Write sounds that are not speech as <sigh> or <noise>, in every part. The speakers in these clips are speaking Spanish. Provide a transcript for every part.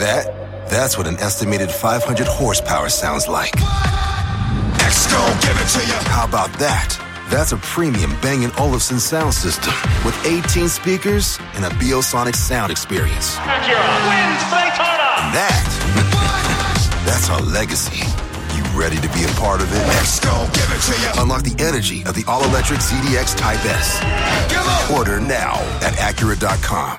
that? That's what an estimated 500 horsepower sounds like. give it to you. How about that? That's a premium Bang & Olufsen sound system with 18 speakers and a Biosonic sound experience. wins Daytona. And that, <laughs> that's our legacy. You ready to be a part of it? Let's go, give it to you. Unlock the energy of the all-electric ZDX Type S. Order now at Acura.com.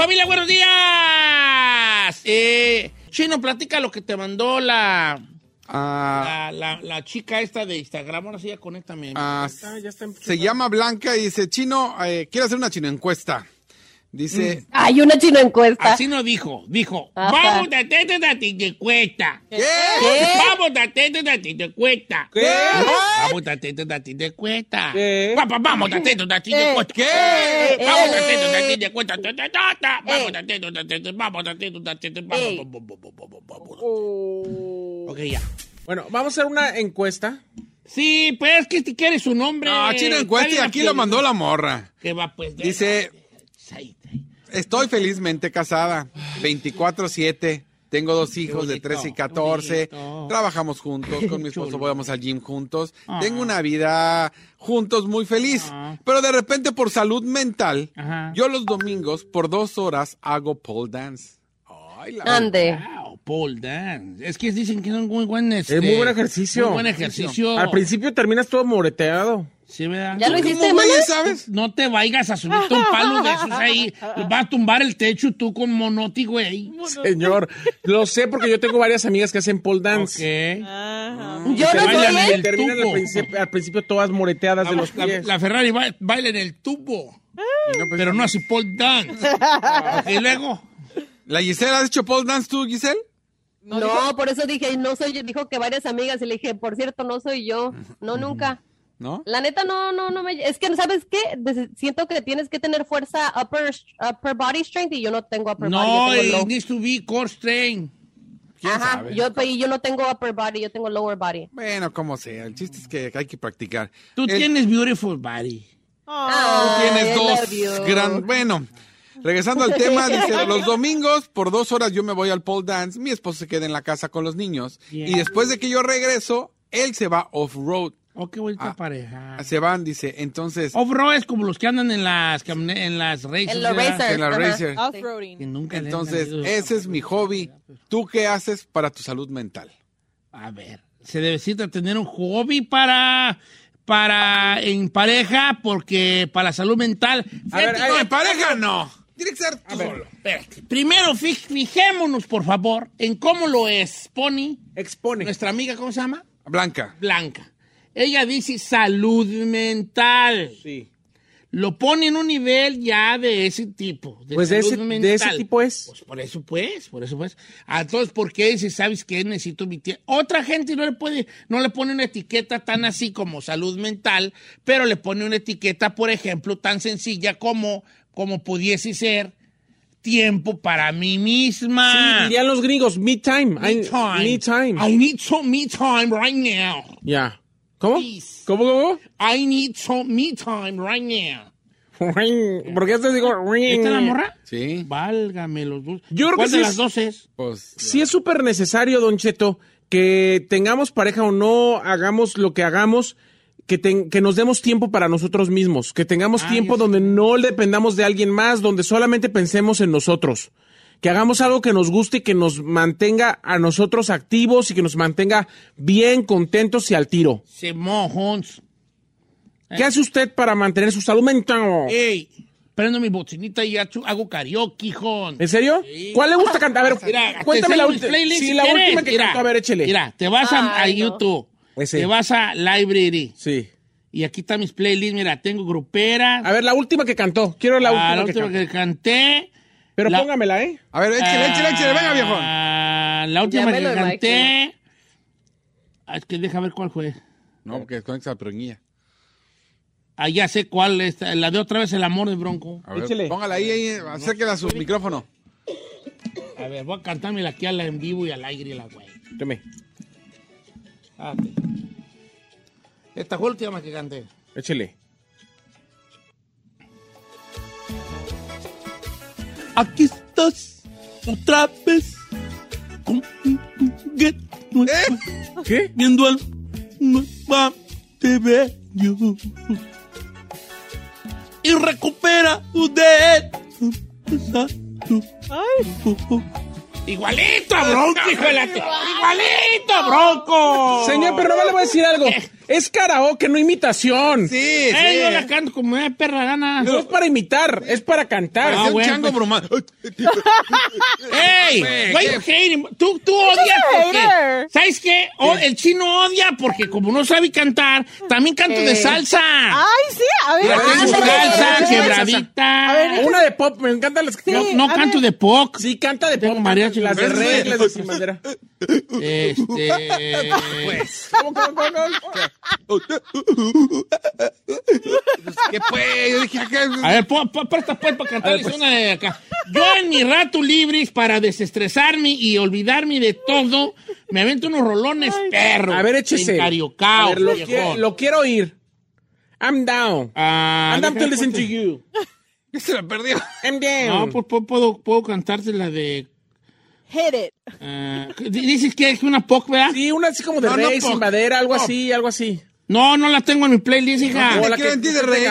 Familia, buenos días. Eh, Chino, platica lo que te mandó la, Ah, la, la- la chica esta de Instagram. Ahora sí, ya conéctame. ah, Está- ya está se llama Blanca y dice, Chino, eh, quiero hacer una chino encuesta. Dice, Hay una chino encuesta. Así no dijo, dijo, Ajá. vamos a tener una cuesta. ¿qué? Vamos a tener una cuesta. ¿Qué? Vamos a tener una cuesta. ¿Qué? Papá, vamos a tener una cuesta. ¿Qué? Vamos a tener una cuesta. Ta, ta, ta, ta. Vamos a tener una Vamos a tener una Ey. Vamos. Oh. Ok, ya. Bueno, vamos a hacer una encuesta. Sí, pues que si quieres su nombre. No, chino encuesta y ¿Cuál es aquí lo mandó la morra. Que va, pues. Dice, estoy felizmente casada, 24-7. Tengo dos hijos de bonito, 13 y qué 14. bonito. Trabajamos juntos, con mi esposo vamos al gym juntos. Ah. Tengo una vida juntos muy feliz. Ah. Pero de repente por salud mental, Ajá. yo los domingos por dos horas hago pole dance. Ay, la Ande. Wow, pole dance. Es que dicen que es un muy buen este, Es muy buen ejercicio. Muy buen ejercicio. Al principio terminas todo moreteado. Sí, ¿verdad? ¿Ya lo ¿Cómo, hiciste, sabes? No te vayas a subirte un palo de esos ahí. <laughs> Vas a tumbar el techo tú con monoti, güey. Señor, lo sé porque yo tengo varias amigas que hacen pole dance. Yo Se no bailan soy en él. el Terminan al principio, al principio todas moreteadas de los pies. la Ferrari ba- baila en el tubo. No, pues, Pero no así pole dance. <laughs> y luego. ¿La Giselle has hecho pole dance tú, Giselle? No, por eso dije, no soy yo. Dijo que varias amigas y le dije, por cierto, no soy yo. No, nunca. ¿No? La neta, no, no, no me. Es que, ¿sabes qué? Des- siento que tienes que tener fuerza upper, upper body strength y yo no tengo upper No, body. Low. needs to be core. ¿Quién Ajá, sabe? yo, pero yo no tengo upper body, yo tengo lower body. Bueno, como sea. El chiste es que hay que practicar. Tú El- tienes beautiful body. Ah, tienes dos gran... Bueno, regresando al tema, <laughs> dice, los domingos por dos horas yo me voy al pole dance, mi esposo se queda en la casa con los niños Yeah. y después de que yo regreso, él se va off-road. Oh, qué bonita Ah. pareja. Se van, dice, entonces, Off-road es como los que andan en las, en las races. En los racers. en la Ajá. racer. Que nunca le han Entonces, ese es mi hobby. ¿Tú qué haces para tu salud mental? A ver, se necesita tener un hobby para, para en pareja, porque para la salud mental. A ver, No, en pareja no. Tiene que ser tú solo. espérate. Primero, fi- fijémonos, por favor, en cómo lo expone Expone. nuestra amiga, ¿cómo se llama? Blanca. Blanca. Ella dice salud mental. Sí. Lo pone en un nivel ya de ese tipo. De Pues de salud ese, de mental. ese tipo es. Pues por eso pues, por eso pues. Ah, Entonces, ¿por qué dice, sabes qué? Necesito mi tie-? Otra gente no le puede, no le pone una etiqueta tan así como salud mental, pero le pone una etiqueta, por ejemplo, tan sencilla como, como pudiese ser tiempo para mí misma. Sí, dirían los gringos, me time. Me I- time. Me time. I need some me time right now. Ya. ¿Cómo? Please. ¿Cómo, cómo? I need some me time right now. ¿Por qué te digo? ¿Esta es la morra? Sí. Válgame los dos. Yo creo ¿Cuál que de sí las es- dos es? Pues, Sí es súper necesario, Don Cheto, que tengamos pareja o no, hagamos lo que hagamos, que, ten- que nos demos tiempo para nosotros mismos, que tengamos Ah, tiempo yo sé. donde no dependamos de alguien más, donde solamente pensemos en nosotros. Que hagamos algo que nos guste y que nos mantenga a nosotros activos y que nos mantenga bien, contentos y al tiro. Se mojons. ¿Qué hace usted para mantener su salud mental? Ey, prendo mi bocinita y hago hago karaoke, hijón. ¿En serio? ¿Cuál le gusta cantar? A ver, Mira, cuéntame la última. playlists Sí, si la última que Mira, cantó. A ver, échele. Mira, te vas a, a Ay, no. YouTube. Ese. Te vas a Library. Sí. Y aquí están mis playlists. Mira, tengo gruperas. A ver, la última que cantó. Quiero la última, Ah, la que última que canté. Pero la- póngamela, ¿eh? A ver, échale, échale, échale, venga, viejo. Ah, la última que Llámelo, canté. Ah, Es que deja ver cuál fue. No, porque desconecta la preguilla. Ah, ya sé cuál es. La de otra vez el amor de Bronco. A ver, Échale. póngala ahí, ahí, acérquela a su micrófono. A ver, voy a cantármela aquí a la en vivo y al aire la güey. Deme. Espérate. Esta fue la última que canté. Échale. Aquí estás otra vez con un juguete nuevo, ¿Qué? viendo al te bello y recupera de Igualito a Bronco, hijo de la Igualito a Bronco. Señor, pero no le voy a decir algo. Es karaoke, no imitación. Sí, Eh, yo la canto como una perra gana. No es para imitar, es para cantar. Ah, Es un bueno, chango pues. bromado. <laughs> ¡Ey! Why you hating? Tú, tú odias porque... ¿Sabes qué? O- el chino odia porque como no sabe cantar, también canto de salsa. Ay, sí, a ver. Tengo salsa, A ver, quebradita. A ver, Una de pop, me encantan las que no Sí, no a canto ver. de pop. Sí, canta de Tengo pop. mariachi. Las de Pero rey, sí. las de sin bandera. <laughs> Este... ¿Cómo, cómo, cómo, cómo? ¿Qué pues? Yo dije, acá. A ver, po- po- presta pues para cantarles pues. una de acá. Yo en mi rato libres para desestresarme y olvidarme de todo, me avento unos rolones perros. A ver, échese. En Cariocao, A ver, lo, qui- lo quiero oír. I'm down. Ah, I'm down to listen to you. <laughs> Ya se la perdió. I'm down. No, pues puedo, puedo, puedo cantarte la de... hit it. ah, dices que es una pop, ¿verdad? Sí, una así como de No, no rey, pop. sin madera, algo Pop. así, algo así. No, no la tengo en mi playlist, hija. No, la la que ti de rey.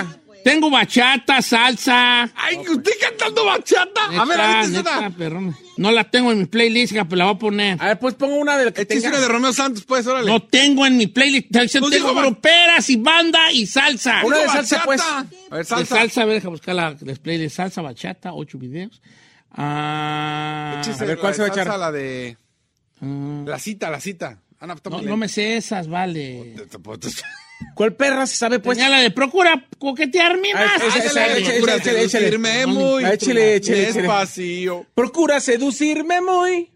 Tengo bachata, salsa. Ay, usted cantando bachata. A ver, Neta, ahorita neta, perrona. No la tengo en mi playlist, hija, pero la voy a poner. A ver, pues pongo una de la que tenga. una de Romeo Santos, pues, órale. No tengo en mi playlist. Tengo dijo ba- gruperas y banda y salsa. Una de Bachata. salsa, pues. A ver, De salsa. salsa, a ver, deja buscar la de playlist. Salsa, bachata, ocho videos. Ah, Échese A ver, ¿cuál la se va a echar? La de... ah, La cita, la cita. Ana, está no, me sé esas, vale. <laughs> ¿Cuál perra se sabe, pues? Tenía la de procura coquetearme Ah, más. échale, Procura échale, échale. muy Ah, despacio. Procura seducirme muy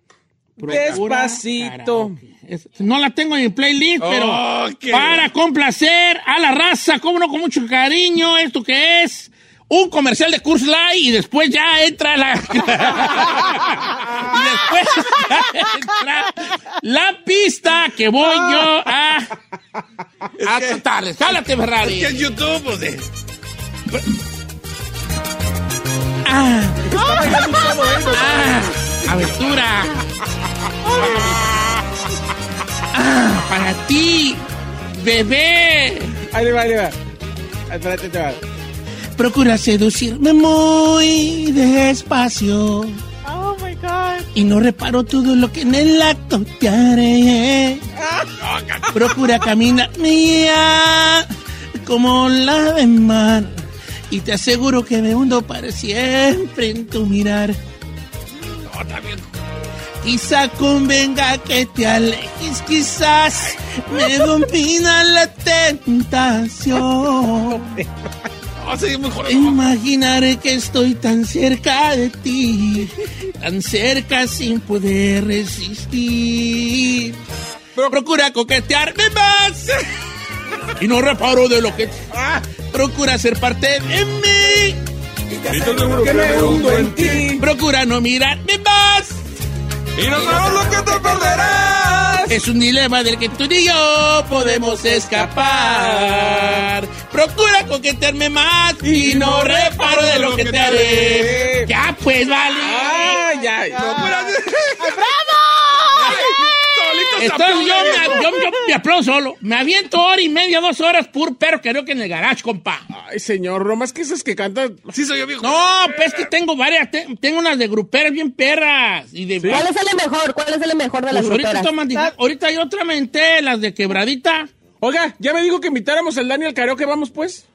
Procura despacito. Es- no la tengo en mi playlist, pero Oh, qué- para complacer a la raza, como no, con mucho cariño, esto que es un comercial de Curse Light y después ya entra la. <laughs> y después ya entra la pista que voy yo a. a cantarles. Jálate, Ferrari. ¿Qué es YouTube? O sea, Ah, aventura. Ah, para ti, bebé. Ahí le va, ahí le va. Espérate, te va. Procura seducirme muy despacio Oh my God. y no reparo todo lo que en el acto te haré. Procura caminar mía como la de mar y te aseguro que me hundo para siempre en tu mirar. Quizá convenga que te alejes, quizás me domina la tentación. Ah. Imaginaré que estoy tan cerca de ti, tan cerca sin poder resistir. Pero procura coquetearme más y no reparo de lo que. Ah, procura ser parte de mí. Que me hundo en ti. Procura no mirarme más. Y no sabes lo que te perderás. Es un dilema del que tú y yo podemos escapar. Procura coquetearme más y no reparo de lo que te haré. Ya pues, vale. Ah, ya. Solito se Entonces yo me, yo, yo me aplaudo solo. Me aviento hora y media, dos horas, pur perro creo que en el garage, compa. Ay, señor, no más que esas que cantan. Sí, soy yo, viejo. No, pues que tengo varias. te- tengo unas de gruperas bien perras. Y de ¿Cuál es el mejor? ¿Cuál es el mejor de las Pues ahorita, gruperas? toman, dije, ahorita hay otra mente, las de quebradita. Oiga, ya me dijo que invitáramos al Daniel Karaoke, vamos pues.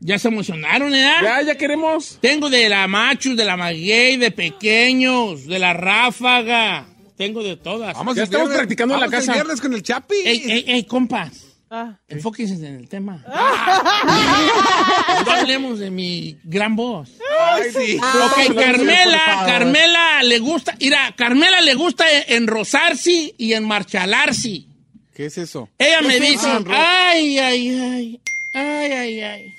Ya se emocionaron, ¿eh? Ya, ya queremos. Tengo de la machos, de la maguey, de pequeños, de la ráfaga. Tengo de todas. Vamos Ya estamos viernes- practicando en la casa. el viernes con el Chapi. Ey, ey, ey, compas. Ah. Enfóquense en el tema. <laughs> no hablemos de mi gran voz. Ay, sí. Ah, Ok, Carmela. Carmela le gusta, mira, Carmela le gusta enrosarse y enmarchalarse. ¿Qué es eso? Ella me ¿Qué dice, ay, ay, ay, ay, ay, ay.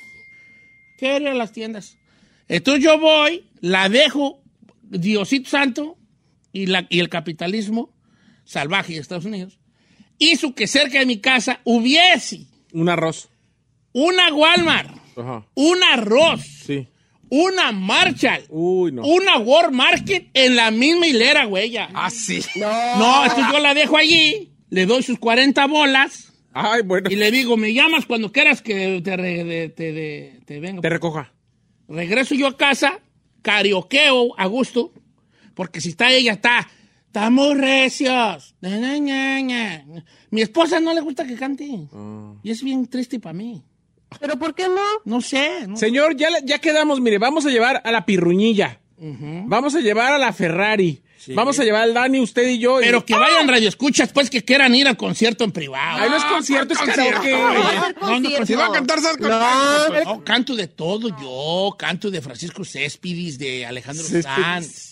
Quiero ir a las tiendas. Entonces yo voy, la dejo, Diosito Santo y, la, y el capitalismo salvaje de Estados Unidos hizo que cerca de mi casa hubiese Un arroz. una Walmart, Ajá. un arroz, Sí. una Marshall, Uy, no. una World Market en la misma hilera, güey. ya. Ah, sí. No, entonces yo la dejo allí, le doy sus 40 bolas Ay, bueno. y le digo, me llamas cuando quieras que te, re- de- te, de- te venga. Te recoja. Regreso yo a casa, carioqueo a gusto, porque si está ella, está, estamos recios. Na, na, na, na. Mi esposa no le gusta que cante. Y es bien triste para mí. ¿Pero por qué no? No sé. no- Señor, ya, le- ya quedamos, mire, vamos a llevar a la pirruñilla. Vamos a llevar a la Ferrari. Vamos a llevar al Dani, usted y yo. y- Pero que vayan radioescuchas, pues que quieran ir al concierto en privado. Ay, no es concierto, es concierto, karaoke. güey. No, no, Si va a cantar, sal con No, no, canto de todo yo. Canto de Francisco Céspedes, de Alejandro Céspedes. Sanz.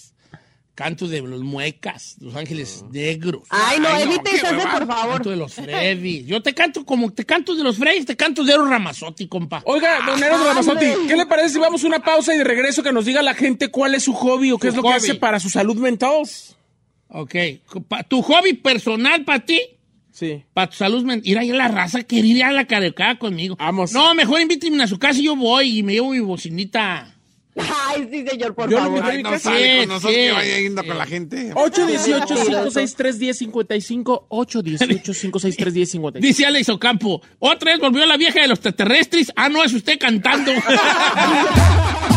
Canto de los Muecas, Los Ángeles Negros. Ay, no, Ay, no, evite qué ese, por favor. Canto de los Freddy. Yo te canto como te canto de los Freddy, te canto de Eros Ramazotti, compa. Oiga, don Eros Ramazotti, ¿qué le parece si vamos a una pausa y de regreso que nos diga la gente cuál es su hobby o qué Su es lo que hace para su salud mental? Ok. Tu hobby personal para ti, Sí. para tu salud mental. Ir ahí a la raza, querer ir a la carecada conmigo. Vamos. No, mejor invíteme a su casa y yo voy y me llevo mi bocinita. Ay, sí, señor, por Yo favor. Ay, no sale con nosotros sí. que vaya yendo con la gente. 818-563-1055. 818-563-1055. Dice Alex Ocampo, otra vez volvió la vieja de los extraterrestres. Ah, no, es usted cantando. <laughs>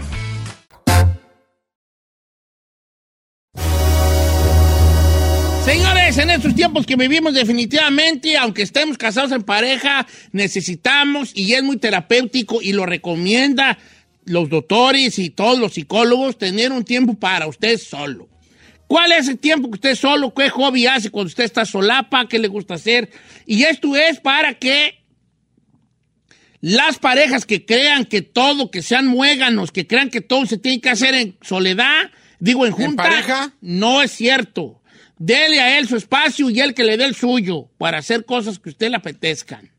Señores, en estos tiempos que vivimos definitivamente, aunque estemos casados en pareja, necesitamos, y es muy terapéutico y lo recomienda los doctores y todos los psicólogos, tener un tiempo para usted solo. ¿Cuál es el tiempo que usted solo? ¿Qué hobby hace cuando usted está solapa? ¿Qué le gusta hacer? Y esto es para que las parejas que crean que todo, que sean muéganos, que crean que todo se tiene que hacer en soledad, digo en junta, pareja? no es cierto. Dele a él su espacio y él que le dé el suyo para hacer cosas que a usted le apetezcan.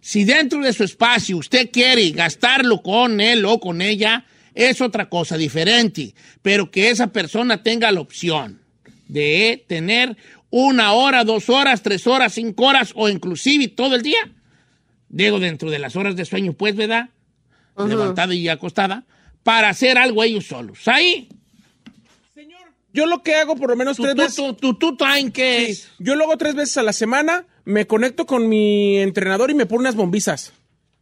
Si dentro de su espacio usted quiere gastarlo con él o con ella, es otra cosa diferente, pero que esa persona tenga la opción de tener una hora, dos horas, tres horas, cinco horas o inclusive todo el día. Digo, dentro de las horas de sueño, pues, ¿verdad? Levantada y acostada, para hacer algo ellos solos. Ahí, Yo lo que hago por lo menos tu, tres tu, veces. tu, tu, tu time que Sí, es. Yo lo hago tres veces a la semana, me conecto con mi entrenador y me pone unas bombizas.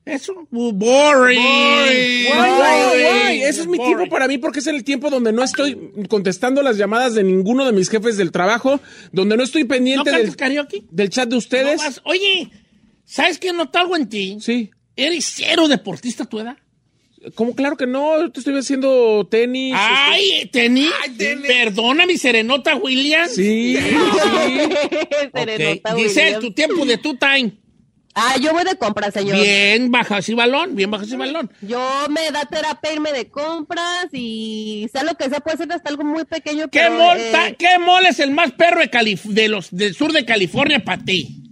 Eso, boring. Boring. guay. Ese es mi Boring. tiempo para mí porque es el tiempo donde no estoy contestando las llamadas de ninguno de mis jefes del trabajo, donde no estoy ¿No pendiente cantas del, karaoke? del chat de No ustedes. vas- Oye, ¿sabes qué noto algo en ti? Sí. ¿Eres cero deportista tu edad? Como claro que no, te estoy haciendo tenis. Ay, tenis. Perdona mi serenota, William. Sí, sí. <laughs> Serenota Ok. Giselle, Williams. tu tiempo de tu time. Ah, yo voy de compras, señor. Bien baja ese balón, bien baja ese balón. Yo me da terapia irme de compras y sea lo que sea, puede ser hasta algo muy pequeño. ¿Qué, pero, mall, eh, ta- ¿Qué mall es el más perro de, Calif- de los del sur de California para ti?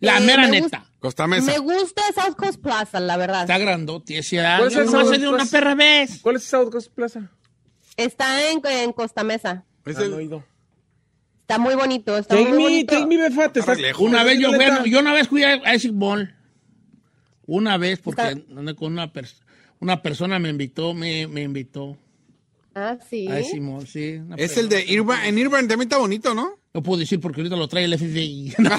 La Eh, mera me neta. Costa Mesa. Me gusta South Coast Plaza, la verdad. Está grandote ese ¿Cuál es el No South de una Coast? perra vez. ¿Cuál es South Coast Plaza? Está en, en Costa Mesa. Es Ah, el- no he ido. Está muy bonito, está Take muy me, bonito. take me, befa, te Está estás lejos. Una vez yo, bueno, yo una vez fui a, a ese mall. Una vez, porque Está- andé con una, pers- una persona me invitó, me, me invitó Ah, sí. a ese mall, sí. Es persona. el de Irvine. En Irvine también está bonito, ¿no? No puedo decir porque ahorita lo trae el FBI. Sí, pero...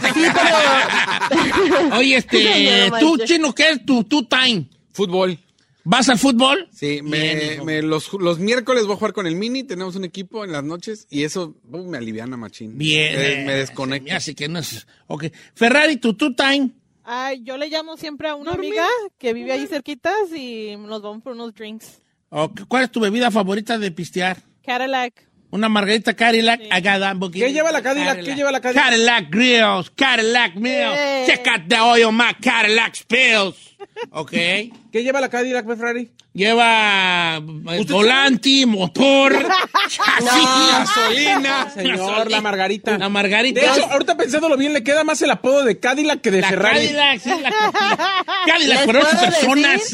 Oye, este, No tú, chino, ¿qué es tu, tu time? Fútbol. ¿Vas al fútbol? Sí, me, Bien, me- los, los miércoles voy a jugar con el Mini, tenemos un equipo en las noches y eso uh, me aliviana, machín. Bien. Eh, me desconecto. Así que no es. Ok. Ferrari, tu, tu time. Ay, yo le llamo siempre a una amiga que vive ahí cerquitas y nos vamos por unos drinks. Ok, ¿Cuál es tu bebida favorita de pistear? Cadillac. Una margarita Cadillac. I got that boogie. ¿Qué lleva la Cadillac? ¿Qué lleva la Cadillac? Cadillac Grills, Cadillac Mills. Check out the oil, my Cadillac spills. Ok. ¿Qué lleva la Cadillac, Ferrari? Lleva eh, volante, motor, <laughs> <laughs> chasis, Gasolina. Señor, la Margarita. La margarita. De hecho, ahorita pensándolo bien, le queda más el apodo de Cadillac que de la Ferrari. Cadillac, sí, la Cadillac. <laughs> Cadillac, ¿Les pero ocho personas.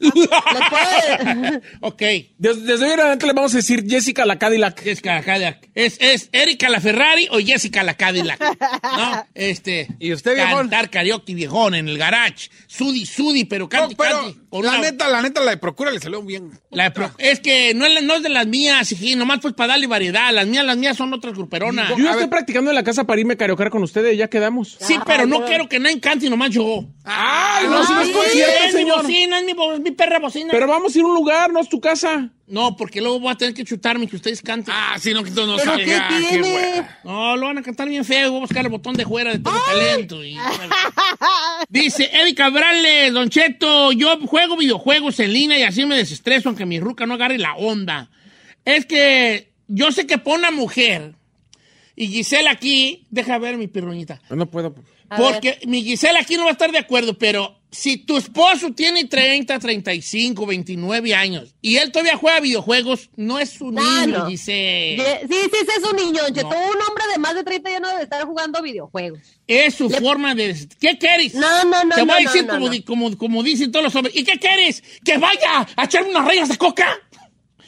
¿Les puedo- ok. Desde, desde hoy en adelante le vamos a decir Jessica la Cadillac. Jessica la Cadillac. ¿Es, ¿Es Erika la Ferrari o Jessica la Cadillac? ¿No? Este. ¿Y usted, viejón? Cantar karaoke viejón en el garage. Sudi, sudi, pero No, cante, pero. Con la una- neta, la neta, la de Procura le salió bien. la de pro- es que no es, la- no es de las mías, hijí, nomás pues para darle variedad. Las mías, las mías son otras gruperonas. Yo estoy ver. practicando en la casa para irme a karaokear con ustedes, ya quedamos. Sí, pero no quiero que nadie cante y nomás yo. ¡Ay, no, si no es concierto, es mi bocina, es mi, bo- es mi perra bocina. Pero vamos a ir a un lugar, no es tu casa. No, porque luego voy a tener que chutarme que ustedes canten. Ah, sí, no, que no ¿Pero qué salga. qué tiene? No, lo van a cantar bien feo. Voy a buscar el botón de fuera de todo talento. y- Dice Eddie Cabrales, Don Cheto, yo juego videojuegos en línea y así me desestreso aunque mi ruca no agarre la onda. Es que yo sé que pone una mujer y Gisela aquí, deja ver mi pirruñita. No puedo. A Porque mi Gisela aquí no va a estar de acuerdo, pero si tu esposo tiene 30, 35, 29 años y él todavía juega videojuegos, no es un Ah, niño, no. Ye- Sí, sí, sí, es un niño. No. Un hombre de más de 30 ya no debe estar jugando videojuegos. Es su forma de... ¿Qué quieres? No, no, no, Te voy no, a decir no, como, dicen todos los hombres. ¿Y qué quieres? ¿Que vaya a echarme unas rayas de coca?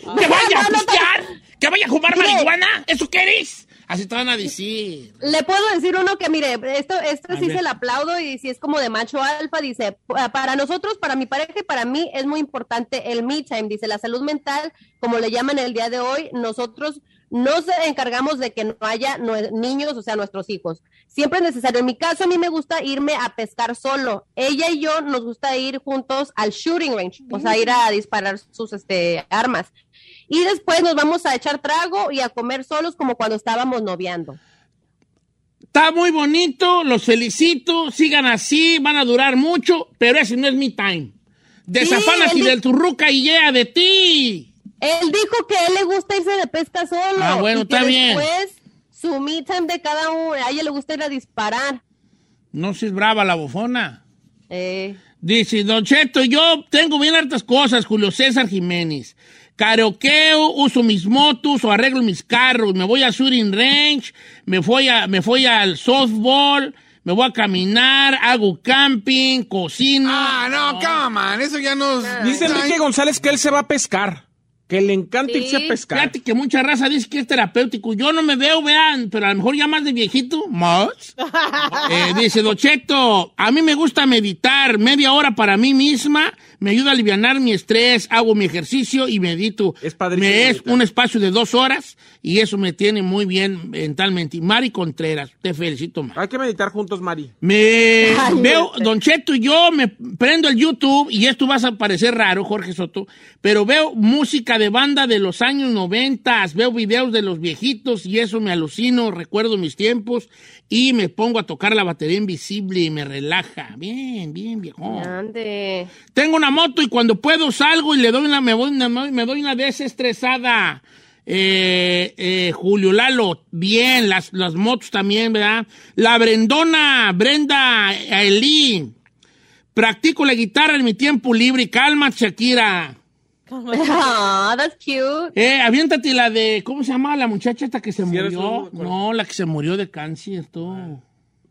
¿Que vaya a pistear? ¿Que vaya a fumar marihuana? ¿Eso quieres? Así te van a decir. Le puedo decir uno que, mire, esto, esto A sí ver. se le aplaudo y si es como de macho alfa, dice, "Pa- para nosotros, para mi pareja y para mí es muy importante el me time, dice, la salud mental, como le llaman el día de hoy, nosotros nos encargamos de que no haya niños, o sea, nuestros hijos. Siempre es necesario. En mi caso, a mí me gusta irme a pescar solo. Ella y yo nos gusta ir juntos al shooting range, o sea, ir a disparar sus este, armas. Y después nos vamos a echar trago y a comer solos como cuando estábamos noviando. Está muy bonito, los felicito, sigan así, van a durar mucho, pero ese no es mi time. Desafánate él di- del turruca y yeah de ti. Él dijo que a él le gusta irse de pesca solo. Ah, bueno, y que está bien. Después, su me time de cada uno, a ella le gusta ir a disparar. No seas brava la bofona. Eh, Dice, Don Cheto, yo tengo bien hartas cosas, Julio César Jiménez. Karaokeo, uso mis motos o arreglo mis carros, me voy a shooting range, me voy, a, me voy al softball, me voy a caminar, hago camping, cocino. Ah, no, come on, eso ya nos... Dice Enrique González que él se va a pescar. Que le encanta Sí. irse a pescar. Fíjate que mucha raza dice que es terapéutico. Yo no me veo, vean, pero a lo mejor ya más de viejito, más. <laughs> Eh, dice Docheto, a mí me gusta meditar media hora para mí misma, me ayuda a aliviar mi estrés, hago mi ejercicio y medito. Es padrísimo Me es un espacio de dos horas y eso me tiene muy bien mentalmente. Y Mari Contreras, te felicito, Mari. Hay que meditar juntos, Mari. Me <laughs> Ay, veo, sé. Don Cheto y yo me prendo el YouTube y esto vas a parecer raro, Jorge Soto, pero veo música de banda de los años 90, veo videos de los viejitos y eso me alucino, recuerdo mis tiempos y me pongo a tocar la batería invisible y me relaja. Bien, bien, viejo. Ande. Tengo una moto y cuando puedo salgo y le doy una, me, voy una- me doy una desestresada. Eh, eh, Julio Lalo, bien, las, las motos también, ¿verdad? La Brendona, Brenda Eli. Practico la guitarra en mi tiempo libre. Calma, Shakira. <laughs> Ah, that's cute. Eh, aviéntate la de, ¿cómo se llama la muchacha esta que se murió? No, la que se murió de cáncer, tú.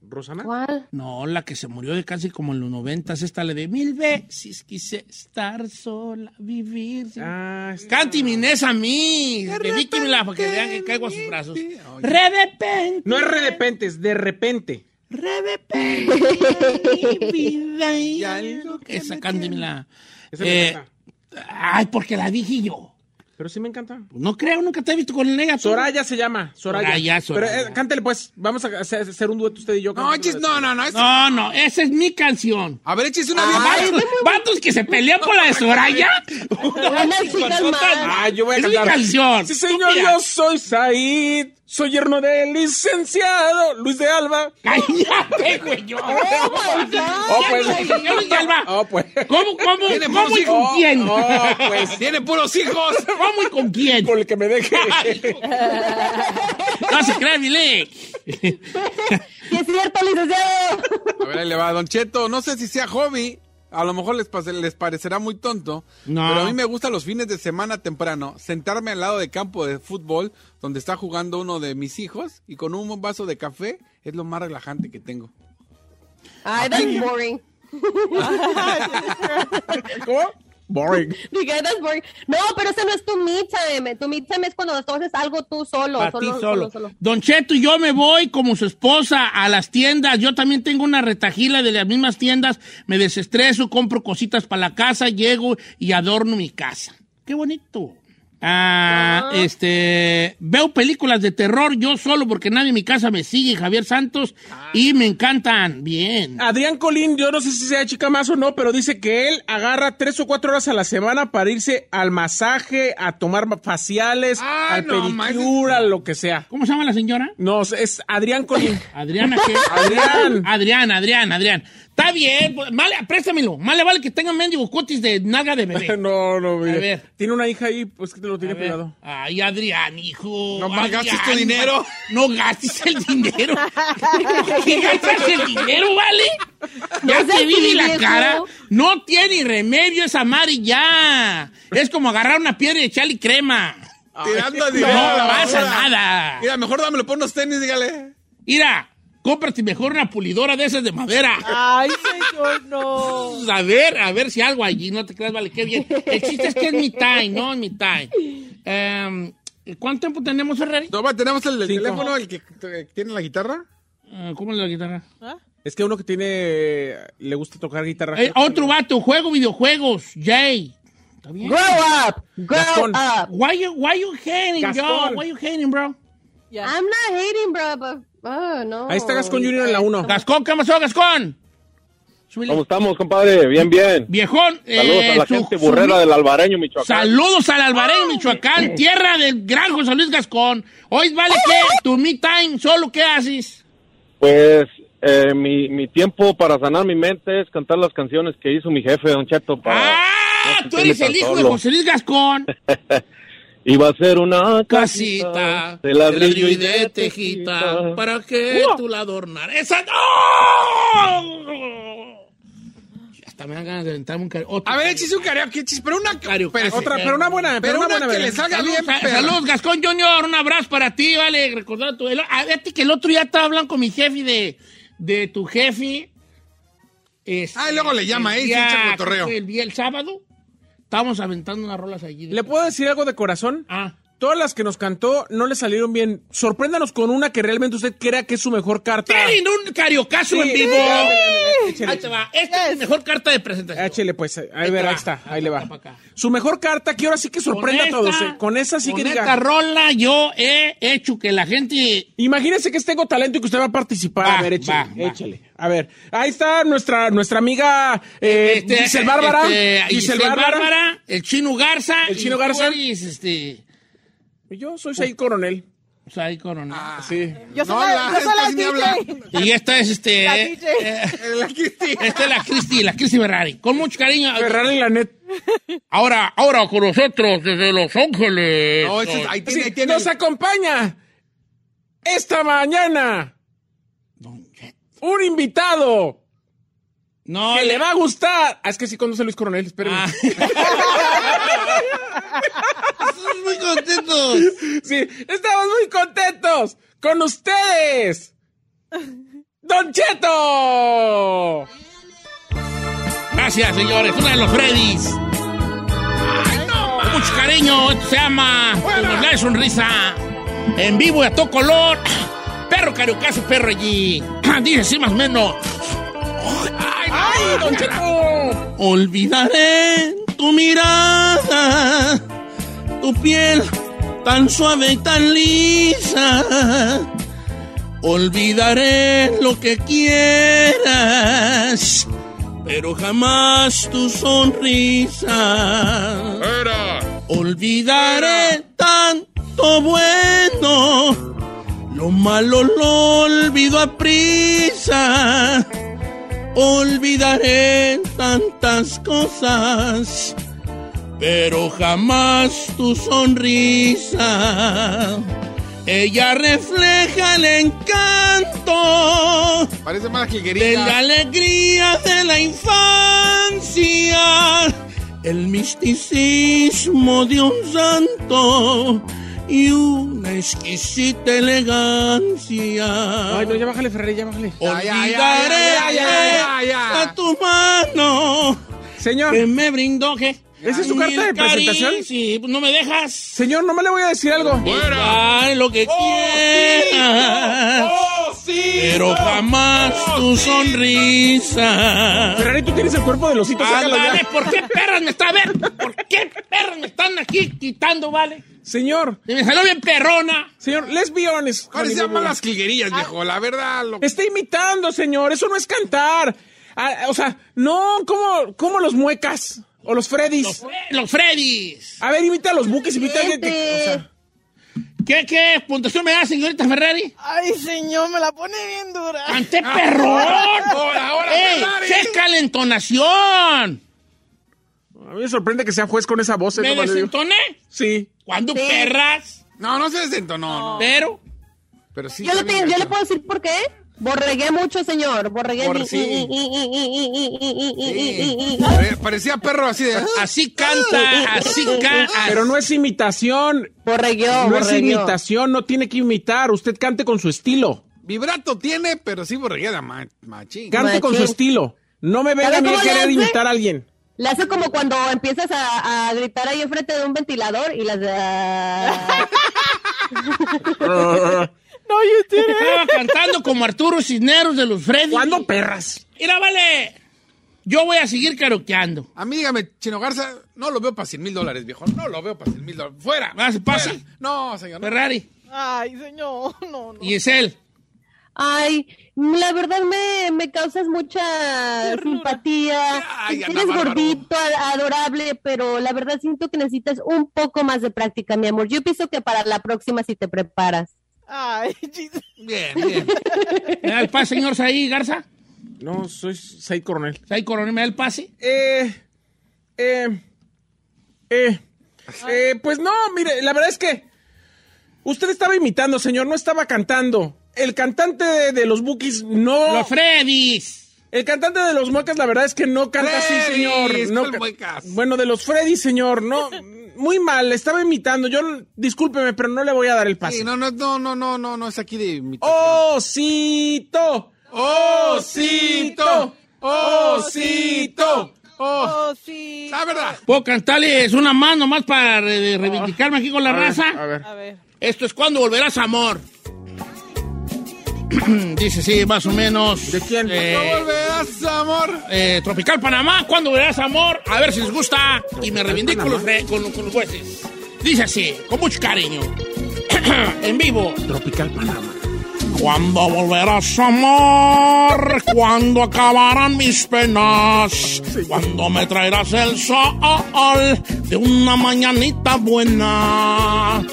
¿Rosana? ¿Cuál? No, la que se murió de cáncer como en los noventas, esta la de mil veces quise estar sola, vivir. sin- Ah, Canti Minés a mí, dedíquemela para que vean que caigo a sus brazos. Re de repente, No es de repente, es de repente. re de repente, mi vida y algo que Esa. Esa me Eh. Ay, porque la dije yo. Pero sí me encanta. No creo, nunca te he visto con el negativo. Soraya se llama. Soraya. Soraya, Soraya. Pero eh, cántale, pues. Vamos a hacer, un dueto usted y yo. No, chis, no, no, no. es- No, no, esa es mi canción. A ver, échese una bien. Vatos, vatos que se pelean por la de Soraya. <laughs> Más. Ah, yo voy a Es mi canción. Sí, señor, yo soy Said. Soy yerno del licenciado Luis de Alba. <laughs> Cállate, güey, yo. Oh, pues. Yo Luis de Alba. Oh, pues. ¿Cómo, cómo, Tiene cómo puros y con quién? Oh, pues. Tiene puros hijos. ¿Cómo y con quién? Por el que me deje. <laughs> No se crea, Vile. Sí, es cierto, licenciado. A ver, ahí le va, Don Cheto. No sé si sea hobby. A lo mejor les, pase- les parecerá muy tonto. No. Pero a mí me gusta los fines de semana temprano sentarme al lado de campo de fútbol donde está jugando uno de mis hijos y con un vaso de café es lo más relajante que tengo. Ay, that's boring. <laughs> ¿Cómo? Boring. <laughs> Dije, that's boring. No, pero ese no es tu me time. Tu me time es cuando haces algo tú solo. Para ti solo, solo. solo, solo. Don Cheto y yo me voy como su esposa a las tiendas. Yo también tengo una retajila de las mismas tiendas. Me desestreso, compro cositas para la casa, llego y adorno mi casa. Qué bonito. Ah, este, veo películas de terror yo solo porque nadie en mi casa me sigue, Javier Santos, y me encantan. Bien. Adrián Colín, yo no sé si sea chica más o no, pero dice que él agarra tres o cuatro horas a la semana para irse al masaje, a tomar faciales, Ah, al no, pedicure, a lo que sea. ¿Cómo se llama la señora? No, es Adrián Colín. <laughs> Adriana, ¿qué? Adrián. Adrián, Adrián, Adrián. Está bien, pues, vale, préstamelo. Más le vale que tengan mendigo cutis de nalga de bebé. <laughs> no, no, mire. A ver. Tiene una hija ahí, pues que te lo privado. Ay, Adrián, hijo. No más gastes tu dinero. No gastes el dinero. <laughs> ¿Qué gastas el dinero, vale? Ya te vi de la cara. No tiene remedio esa Mari ya. Es como agarrar una piedra y echarle crema. Tirando No dinero. a la pasa nada. Mira, mejor dámelo por unos tenis, dígale. Mira, cómprate mejor una pulidora de esas de madera. Ay, señor, no. <laughs> A ver, a ver si algo allí, no te creas, vale, qué bien. El chiste es que es mi time, no es mi time. Em, ¿Cuánto tiempo tenemos, Ferrari? No, va, tenemos el, el Cinco. teléfono, el que eh, tiene la guitarra. Eh, ¿Cómo es la guitarra? Es que uno que tiene, le gusta tocar guitarra. Eh, otro vato, juego videojuegos, Jay. ¿Está bien? Grow up. Grow Gastón. up. Why you, why you hating, yo? Gastón. Why you hating, bro? Ya. I'm not hating, bro, but... Oh, no. Ahí está Gascon Junior en la 1. Gascón, ¿qué pasó, Gascón? ¿Cómo estamos, compadre? Bien, bien. Viejón. Saludos eh, a la su- gente su- burrera del Albareño, Michoacán. Saludos al Albareño, Michoacán, tierra del gran José Luis Gascón. Hoy vale que tu me time, solo qué haces. Pues eh, mi, mi tiempo para sanar mi mente es cantar las canciones que hizo mi jefe, Don Cheto. Para Ah, no tú eres el hijo de. José Luis Gascón. <laughs> Iba a ser una Casita casita de ladrillo y de tejita para que tú la adornaras. ¡Esa no! Hasta me dan ganas de aventarme un karaoke. A ver, échese un karaoke, chis, pero una... Pero, Otra, pero una buena, pero, pero una una buena. que le salga bien, saludos, Gascón Junior, un abrazo para ti, vale, recordar tu... el- A ver, que el otro día estaba hablando con mi jefe de, de tu jefe. este, Ah, y luego le llama, el eh, y se echa día- cotorreo. ¿qué fue El día, el sábado. Estamos aventando unas rolas allí. ¿Le puedo decir algo de corazón? Ah. Todas las que nos cantó no le salieron bien. Sorpréndanos con una que realmente usted crea que es su mejor carta. ¡Tienen un cariocazo Sí, en vivo! sí. Ahí te va. Esta es mi mejor carta de presentación. Échele pues, ahí, Ahí ver, te ahí está, Ahí ahí le va. Su mejor carta que ahora sí que sorprenda a todos. esta- eh. Con esa sí con que esta diga. rola yo he hecho que la gente... Imagínese que tengo talento y que usted va a participar. Va, a ver, échele, va, va. échele. A ver, ahí está nuestra, nuestra amiga eh, Este, Giselle Bárbara. este, Giselle Giselle Bárbara. Bárbara, el Chino Garza. El Chino y Garza. eres, este... Y Yo soy Said Coronel. Ahí coronel. Sí. Yo soy No, la, la- yo soy la. DJ. Y esta es este. La eh, DJ. eh, <laughs> La Cristi. esta es la Cristi, la Cristi Ferrari. Con mucho cariño. Ferrari la net. Ahora, ahora con nosotros desde Los Ángeles. No, ese es- ahí tiene, Sí, ahí tiene. nos acompaña esta mañana Don un invitado No, que le va a gustar. Ah, es que sí conoce a Luis Coronel, espérenme. Ah. Estamos muy contentos. Sí, estamos muy contentos con ustedes. Don Cheto. Gracias, señores. Uno de los Freddys. Con mucho cariño. Esto se llama la sonrisa. En vivo y a todo color. Perro cariocazo, perro allí. <clears throat> Dice así más o menos. ¡Ay, ay, don Cheto! Olvidaré tu mirada, tu piel tan suave y tan lisa. Olvidaré lo que quieras, pero jamás tu sonrisa. Olvidaré tanto bueno, lo malo lo olvido a prisa. Olvidaré tantas cosas, pero jamás tu sonrisa. Ella refleja el encanto Parece más de la alegría de la infancia, el misticismo de un santo y una exquisita elegancia. Ay, no, ya bájale, Ferrari, ya bájale. Ya, ya, ya, Olvidaré ya, ya, ya, ya. a tu mano Señor, que me brindó que ¿Esa es su carta de presentación? Sí, no me dejas. señor, no me le voy a decir algo. Ay, lo que quieras. ¡Oh, sí! Pero jamás tu sonrisa. Ferrari, tú tienes el cuerpo del osito, sácalo Ándale, ya. ¿por qué perras me está a ver? ¿Por qué perras me están aquí quitando, vale? Señor, Y me salió bien perrona. señor, let's be honest. Parecía honey, más las jilguerillas, viejo. La verdad, lo... Está imitando, señor. Eso no es cantar. Ah, o sea, no, ¿cómo, cómo los muecas? O los Freddys. Los, los Freddys. A ver, imita a los buques, imita a que. O sea, ¿Qué, qué puntuación me da, señorita Ferrari? Ay, señor, me la pone bien dura. ¡Ante perrón! <laughs> Ahora, ahora, ¡Ey! Ferrari. ¡Checa la entonación! a mí me sorprende que sea juez con esa voz. ¿eh? ¿Me No vale, digo. desentoné? Sí. ¿Cuándo Sí. perras? No, no se desentonó, no. Pero... Pero sí. Yo le, tengo- yo le puedo decir por qué. Borregué mucho, señor. Borregué. Parecía perro así de. Así canta, así canta. Pero no es imitación. Borregueó. No es imitación, no tiene que imitar. Usted cante con su estilo. Vibrato tiene, pero sí borreguea machín. Cante con su estilo. No me venga a mí querer imitar a alguien. Le hace como cuando empiezas a, a gritar ahí enfrente de un ventilador y las. No, you didn't. Estaba cantando como Arturo Cisneros de los Freddy. ¿Cuándo perras? Mira, vale. Yo voy a seguir karaokeando. A mí, dígame, Chino Garza, no lo veo para 100 mil dólares, viejo. No lo veo para 100 mil dólares. ¡Fuera! Ah, ¿se pasa? Fuera. No, señor. no. Ferrari. Ay, señor, no, no. Y es él. Ay, la verdad me, me causas mucha simpatía. Ay, Eres Bárbaro. gordito, adorable, pero la verdad siento que necesitas un poco más de práctica, mi amor. Yo pienso que para la próxima si te preparas. Ay, <laughs> Jesus. Bien, bien. ¿Me da el pase, señor Saí Garza? No, soy Said Coronel. Saí Coronel, ¿me da el pase? Eh, eh, eh, eh, pues no, mire, la verdad es que usted estaba imitando, señor, no estaba cantando. El cantante de, de los Bookies no. Los Freddys. El cantante de los Muecas, la verdad es que no canta así, señor. No, bueno, de los Freddy, señor, no. Muy mal, estaba imitando. Yo, discúlpeme, pero no le voy a dar el pase. Sí, no, no, no, no, no, no, no es aquí de imitación. ¡Osito! ¡Osito! ¡Osito! Oh, sí. La verdad. ¿Puedo cantarles una más nomás para re- reivindicarme aquí con la A ver, raza? a ver. A ver. Esto es cuando volverás amor. <clears throat> Dice, sí, más o menos. ¿De quién? Eh, ¿No volverás, amor? eh, Tropical Panamá, ¿cuándo volverás amor? A ver si les gusta. Y me reivindico con los, re- con, con los jueces. Dice así, con mucho cariño. <clears throat> en vivo. Tropical Panamá. ¿Cuándo volverás amor? ¿Cuándo acabarán mis penas? ¿Cuándo me traerás el sol de una mañanita buena?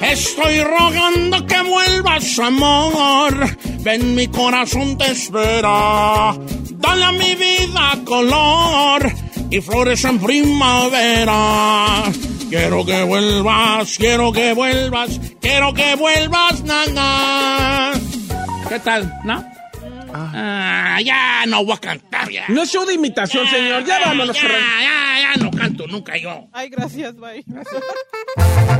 Estoy rogando que vuelvas amor. Ven, mi corazón te espera. Dale a mi vida color y flores en primavera. Quiero que vuelvas, quiero que vuelvas, quiero que vuelvas, nana. ¿Qué tal? ¿No? Ah, ya no voy a cantar ya. No es show de imitación, señor. Ya vámonos. ya, ya, ya no canto nunca yo. Ay, gracias, bye. <laughs>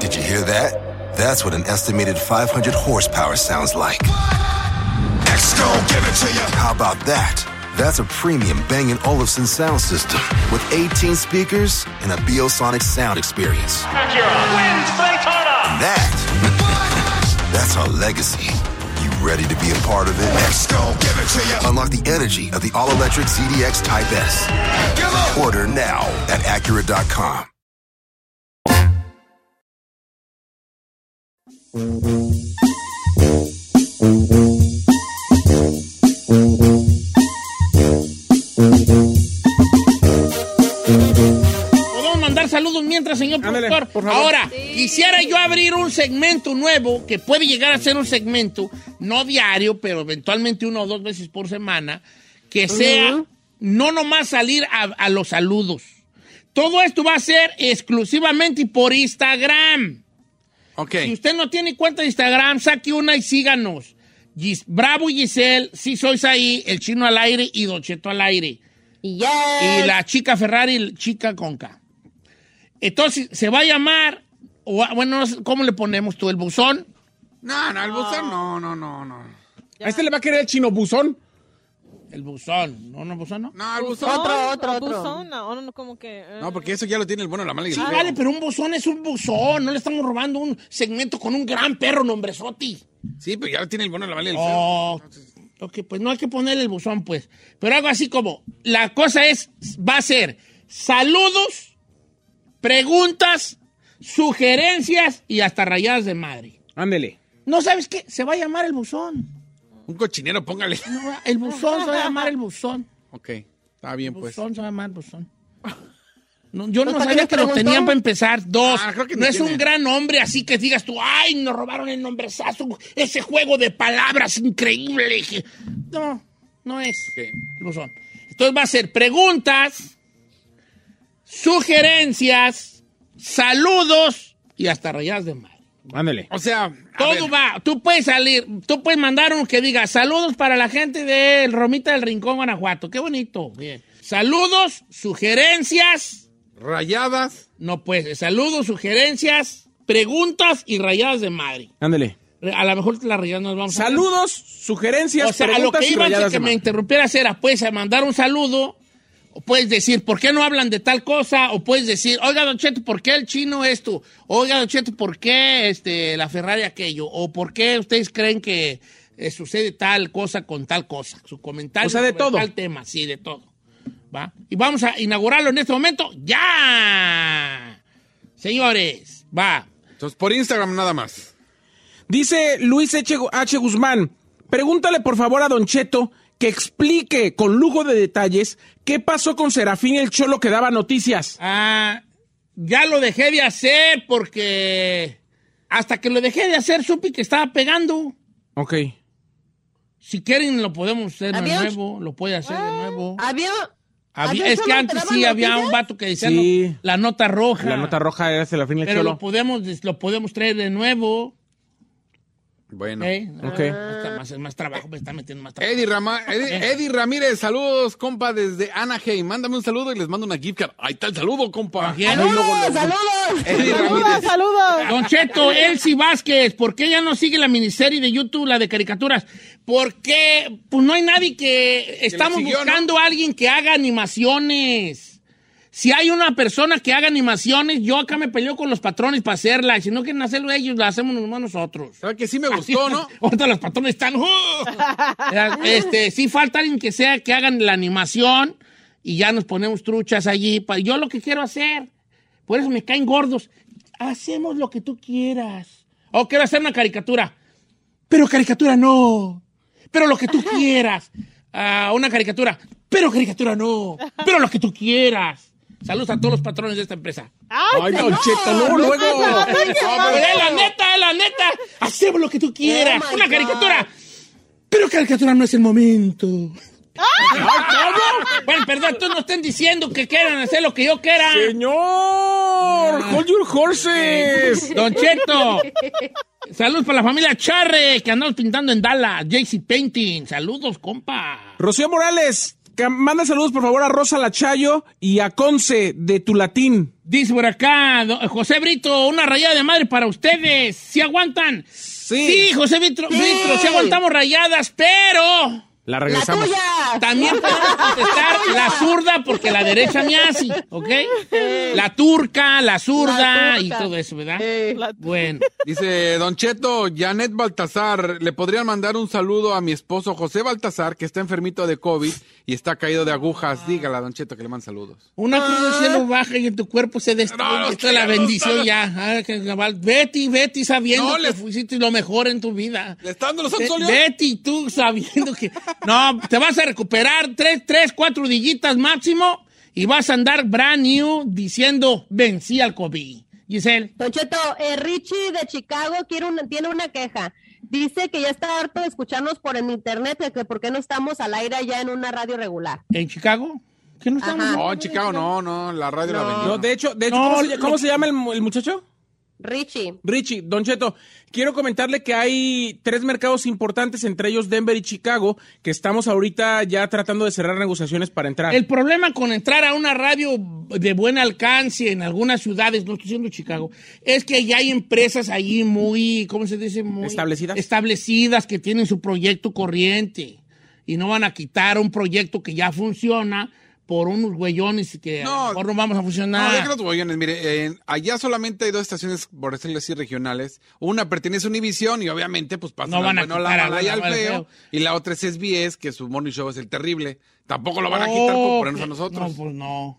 Did you hear that? That's what an estimated 500 horsepower sounds like. X-Gon, give it to you. How about that? That's a premium Bang & Olufsen sound system with 18 speakers and a Biosonic sound experience. And that, <laughs> that's our legacy. Ready to be a part of it? X-Gon, give it to you. Unlock the energy of the all-electric ZDX Type S. Order now at Acura.com. saludos mientras, señor Ándale, productor? por favor. Ahora, quisiera yo abrir un segmento nuevo que puede llegar a ser un segmento, no diario, pero eventualmente una o dos veces por semana, que sea no nomás salir a, a los saludos. Todo esto va a ser exclusivamente por Instagram. Ok. Si usted no tiene cuenta de Instagram, saque una y síganos. Gis- Bravo y Giselle, si sois ahí, el chino al aire y Don Cheto al aire. Y la chica Ferrari, la chica Conca. Entonces, se va a llamar, o, bueno, no sé, ¿cómo le ponemos tú? ¿El buzón? No, no, el buzón no, no, no, no. A este le va a querer el chino buzón. El buzón. No, no, buzón no. No, el buzón. Otro, otro, otro. Buzón, no, no, como que... eh. No, porque eso ya lo tiene el bueno, la mala y el Sí, vale, pero un buzón es un buzón. No le estamos robando un segmento con un gran perro nombrezotti. Sí, pero ya lo tiene el bueno, la mala y el feo. Oh, ok, pues no hay que ponerle el buzón, pues. Pero algo así como, la cosa es, va a ser saludos, preguntas, sugerencias y hasta rayadas de madre. Ándele. ¿No sabes qué? Se va a llamar el buzón. Un cochinero, póngale. No, el buzón se va a llamar el buzón. Ok, está bien, El pues. buzón se va a llamar el buzón. No, yo no ¿Para qué sabía que lo tenían para empezar. Dos. Ah, creo que no es un gran nombre, así que digas tú, ay, nos robaron el nombrezazo. Ese juego de palabras increíble. No, no es Ok. el buzón. Entonces va a ser preguntas, sugerencias, saludos y hasta rayadas de madre. Ándele. O sea, a Todo va. Tú puedes salir, tú puedes mandar uno que diga saludos para la gente del Romita del Rincón, Guanajuato. Qué bonito. Bien. Saludos, sugerencias. rayadas. No, pues, saludos, sugerencias, preguntas y rayadas de madre. Ándele. A lo mejor las rayadas nos vamos a Saludos, sugerencias, O sea, a lo que iba antes que me interrumpieras era, puedes mandar un saludo, o puedes decir, ¿por qué no hablan de tal cosa? O puedes decir, oiga, Don Cheto, ¿por qué el chino esto? Oiga, Don Cheto, ¿por qué este, la Ferrari aquello? O ¿por qué ustedes creen que eh, sucede tal cosa con tal cosa? Su comentario O sea, de sobre todo. tal tema, sí, de todo. ¿Va? Y vamos a inaugurarlo en este momento, ¡ya! Señores, va. Entonces, por Instagram nada más. Dice Luis H. H. Guzmán, pregúntale por favor a Don Cheto que explique con lujo de detalles qué pasó con Serafín el Cholo que daba noticias. Ah, ya lo dejé de hacer porque hasta que lo dejé de hacer supe que estaba pegando. Ok. Si quieren lo podemos hacer de ¿Había- nuevo, lo puede hacer de nuevo. Había, Había- ¿había es que antes te sí había un vato que decía Sí. no, la nota roja. La nota roja era Serafín el Pero Cholo. lo podemos, lo podemos traer de nuevo. Bueno. ¿eh? Ok. Está más, más trabajo, me está metiendo más trabajo. Eddie, Rama- Eddie- Eddie Ramírez, saludos, compa, desde Anaheim. Mándame un saludo y les mando una gift card. Ahí está el saludo, compa. ¡Saludos, saludos! Eddie Saludos, saludos. Don Cheto, Elsie Vázquez, ¿por qué ya no sigue la miniserie de YouTube, la de caricaturas? Porque pues no hay nadie que... Estamos siguió, buscando a alguien que haga animaciones. Si hay una persona que haga animaciones, yo acá me peleo con los patrones para hacerla. Y si no quieren hacerlo ellos, la hacemos nomás nosotros. ¿Sabes que sí me gustó, no? <laughs> Ahorita los patrones están... ¡uh! este, sí falta alguien que sea que hagan la animación y ya nos ponemos truchas allí. pa- Yo lo que quiero hacer, por eso me caen gordos. Hacemos lo que tú quieras. O quiero hacer una caricatura. Pero caricatura no. Pero lo que tú <laughs> quieras. Ah, una caricatura. Pero caricatura no. Pero lo que tú quieras. Saludos a todos los patrones de esta empresa. Ay, Don Cheto, no, luego. No, es la neta, es la neta. Hacemos lo que tú quieras. Oh, Una caricatura. Pero caricatura no es el momento. Bueno, perdón, tú no estén diciendo que quieran hacer lo que yo quiera. Señor, hold your horses. <laughs> Don Cheto. Saludos para la familia Charre, que andamos pintando en Dallas. JC Painting. Saludos, compa. Rocío Morales, manda saludos por favor a Rosa Lachayo y a Conce de Tulatín. Dice por acá, José Brito, una rayada de madre para ustedes. ¿Sí aguantan? Sí. Sí, José Brito, Sí. Brito, sí aguantamos rayadas, pero... La ¡La regresamos. tuya! <laughs> También podemos contestar <laughs> la zurda porque la derecha me hace, ¿ok? La turca, la zurda La y todo eso, ¿verdad? Eh, Bueno. Dice Don Cheto, Janet Baltasar, le podrían mandar un saludo a mi esposo José Baltasar, que está enfermito de COVID y está caído de agujas. Dígale a Don Cheto que le mande saludos. Una cruz del cielo baja y en tu cuerpo se destruye. No, Esta es la bendición no. ya. Ah. Betty, Betty sabiendo No, que le- fuiste lo mejor en tu vida. ¿Le está dando los? Betty, tú sabiendo que... No, te vas a recuperar tres, tres, cuatro dillitas máximo y vas a andar brand new diciendo vencí al COVID. Giselle. Don Cheto, eh, Richie de Chicago quiere una- tiene una queja. Dice que ya está harto de escucharnos por el internet, que, que por qué no estamos al aire ya en una radio regular. ¿En Chicago? ¿Qué no estamos? Ajá. No, en Chicago no, no, la radio la vendió. No, de hecho, de hecho No, ¿cómo, se, cómo se llama el muchacho? Richie. Richie, Don Cheto, quiero comentarle que hay tres mercados importantes, entre ellos Denver y Chicago, que estamos ahorita ya tratando de cerrar negociaciones para entrar. El problema con entrar a una radio de buen alcance en algunas ciudades, no estoy diciendo Chicago, es que ya hay empresas allí muy, ¿cómo se dice? Muy ¿Establecidas? Establecidas que tienen su proyecto corriente y no van a quitar un proyecto que ya funciona por unos güeyones que a No. lo mejor no vamos a No, funcionar. deja los bollones. Mire, eh, allá solamente hay dos estaciones, por decirlo así, regionales. Una pertenece a Univision y obviamente pues pasa No la van a bueno, la mala y al feo. Y la otra es SBS, que su morning show es el terrible. Tampoco lo van a quitar por Oh, ponernos a nosotros. No, pues no.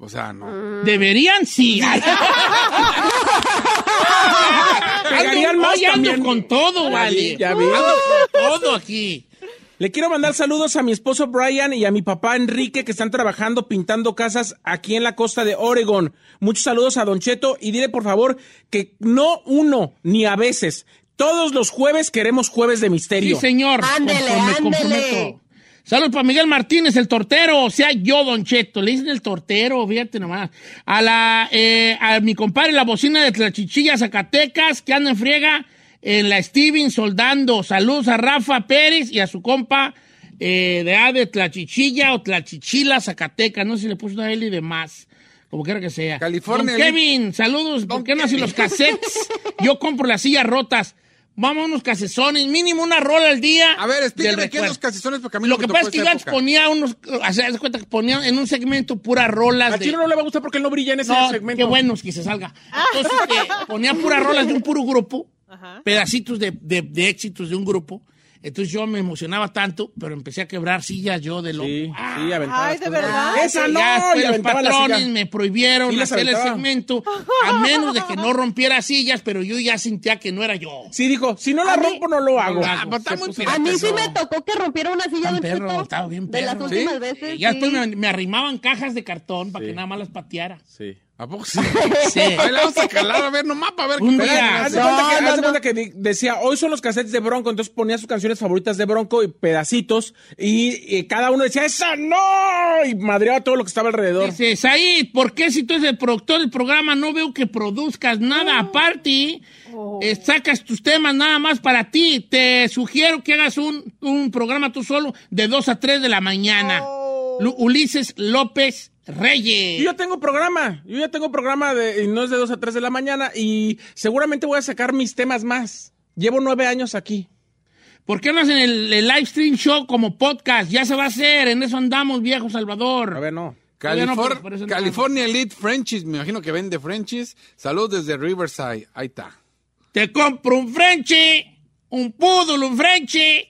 O sea, no. Deberían sí. <laughs> Pegarían más ando con todo, vale. ya vi. Ando con todo aquí. Le quiero mandar saludos a mi esposo Brian y a mi papá Enrique que están trabajando pintando casas aquí en la costa de Oregon. Muchos saludos a Don Cheto y dile por favor que no uno ni a veces. Todos los jueves queremos jueves de misterio. Sí, señor. Ándele, ándele. comprometo. Saludos para Miguel Martínez, el tortero. O sea, yo, Don Cheto. Le dicen el tortero, fíjate nomás. A la, eh, a mi compadre, la bocina de Tlachichilla, Zacatecas, que anda en friega en la Steven soldando. Saludos a Rafa Pérez y a su compa eh, de A de Tlachichilla o Tlachichila, Zacatecas. No sé si le puso una L y demás. Como quiera que sea. California, Don Kevin, saludos. ¿Por qué no hacen los cassettes? Yo compro las sillas rotas. Vamos a unos casezones, mínimo una rola al día. A ver, del explíquame qué es los casizones, porque a mí Lo que pasa es que yo ponía unos, o sea, haz de cuenta que ponía en un segmento puras rolas Al de... chino no le va a gustar porque él no brilla en ese No, segmento. qué bueno que se salga. Entonces, <laughs> eh, ponía puras rolas de un puro grupo, Ajá. pedacitos de, de- de éxitos de un grupo. Entonces yo me emocionaba tanto, pero empecé a quebrar sillas yo de lo... Sí, ¡Ah! sí, aventaba Ay, ¿de verdad? Esa no, ya después y los patrones me prohibieron Sí, hacer el segmento, a menos de que no rompiera sillas, pero yo ya sentía que no era yo. Sí, dijo, si no la A mí- rompo, no lo hago. Está muy pirata A mí sí me tocó que rompiera una silla de un perro, cheto. estaba bien De las últimas ¿Sí? veces. Ya sí. después me, me arrimaban cajas de cartón para que nada más las pateara. Sí. ¿A poco sí? Sí. Ahí la vamos a calar a ver nomás para ver qué día. pega. No, cuenta que, no, haz de no. cuenta que decía, hoy son los cassettes de Bronco, entonces ponía sus canciones favoritas de Bronco y pedacitos, y, y cada uno decía, ¡esa no! Y madreaba todo lo que estaba alrededor. Dice, Said, ¿por qué si tú eres el productor del programa no veo que produzcas nada aparte? Eh, sacas tus temas nada más para ti. Te sugiero que hagas un, un programa tú solo de 2 a 3 de la mañana. Lu- Ulises López Reyes. Yo ya tengo programa, yo ya tengo programa de, y no es de 2 a 3 de la mañana, y seguramente voy a sacar mis temas más. Llevo nueve años aquí. ¿Por qué no hacen el, el live stream show como podcast? Ya se va a hacer, en eso andamos, viejo Salvador. A ver, no. California Elite Frenchies, me imagino que vende Frenchies. Saludos desde Riverside. Ahí está. Te compro un Frenchy, un poodle, un Frenchy.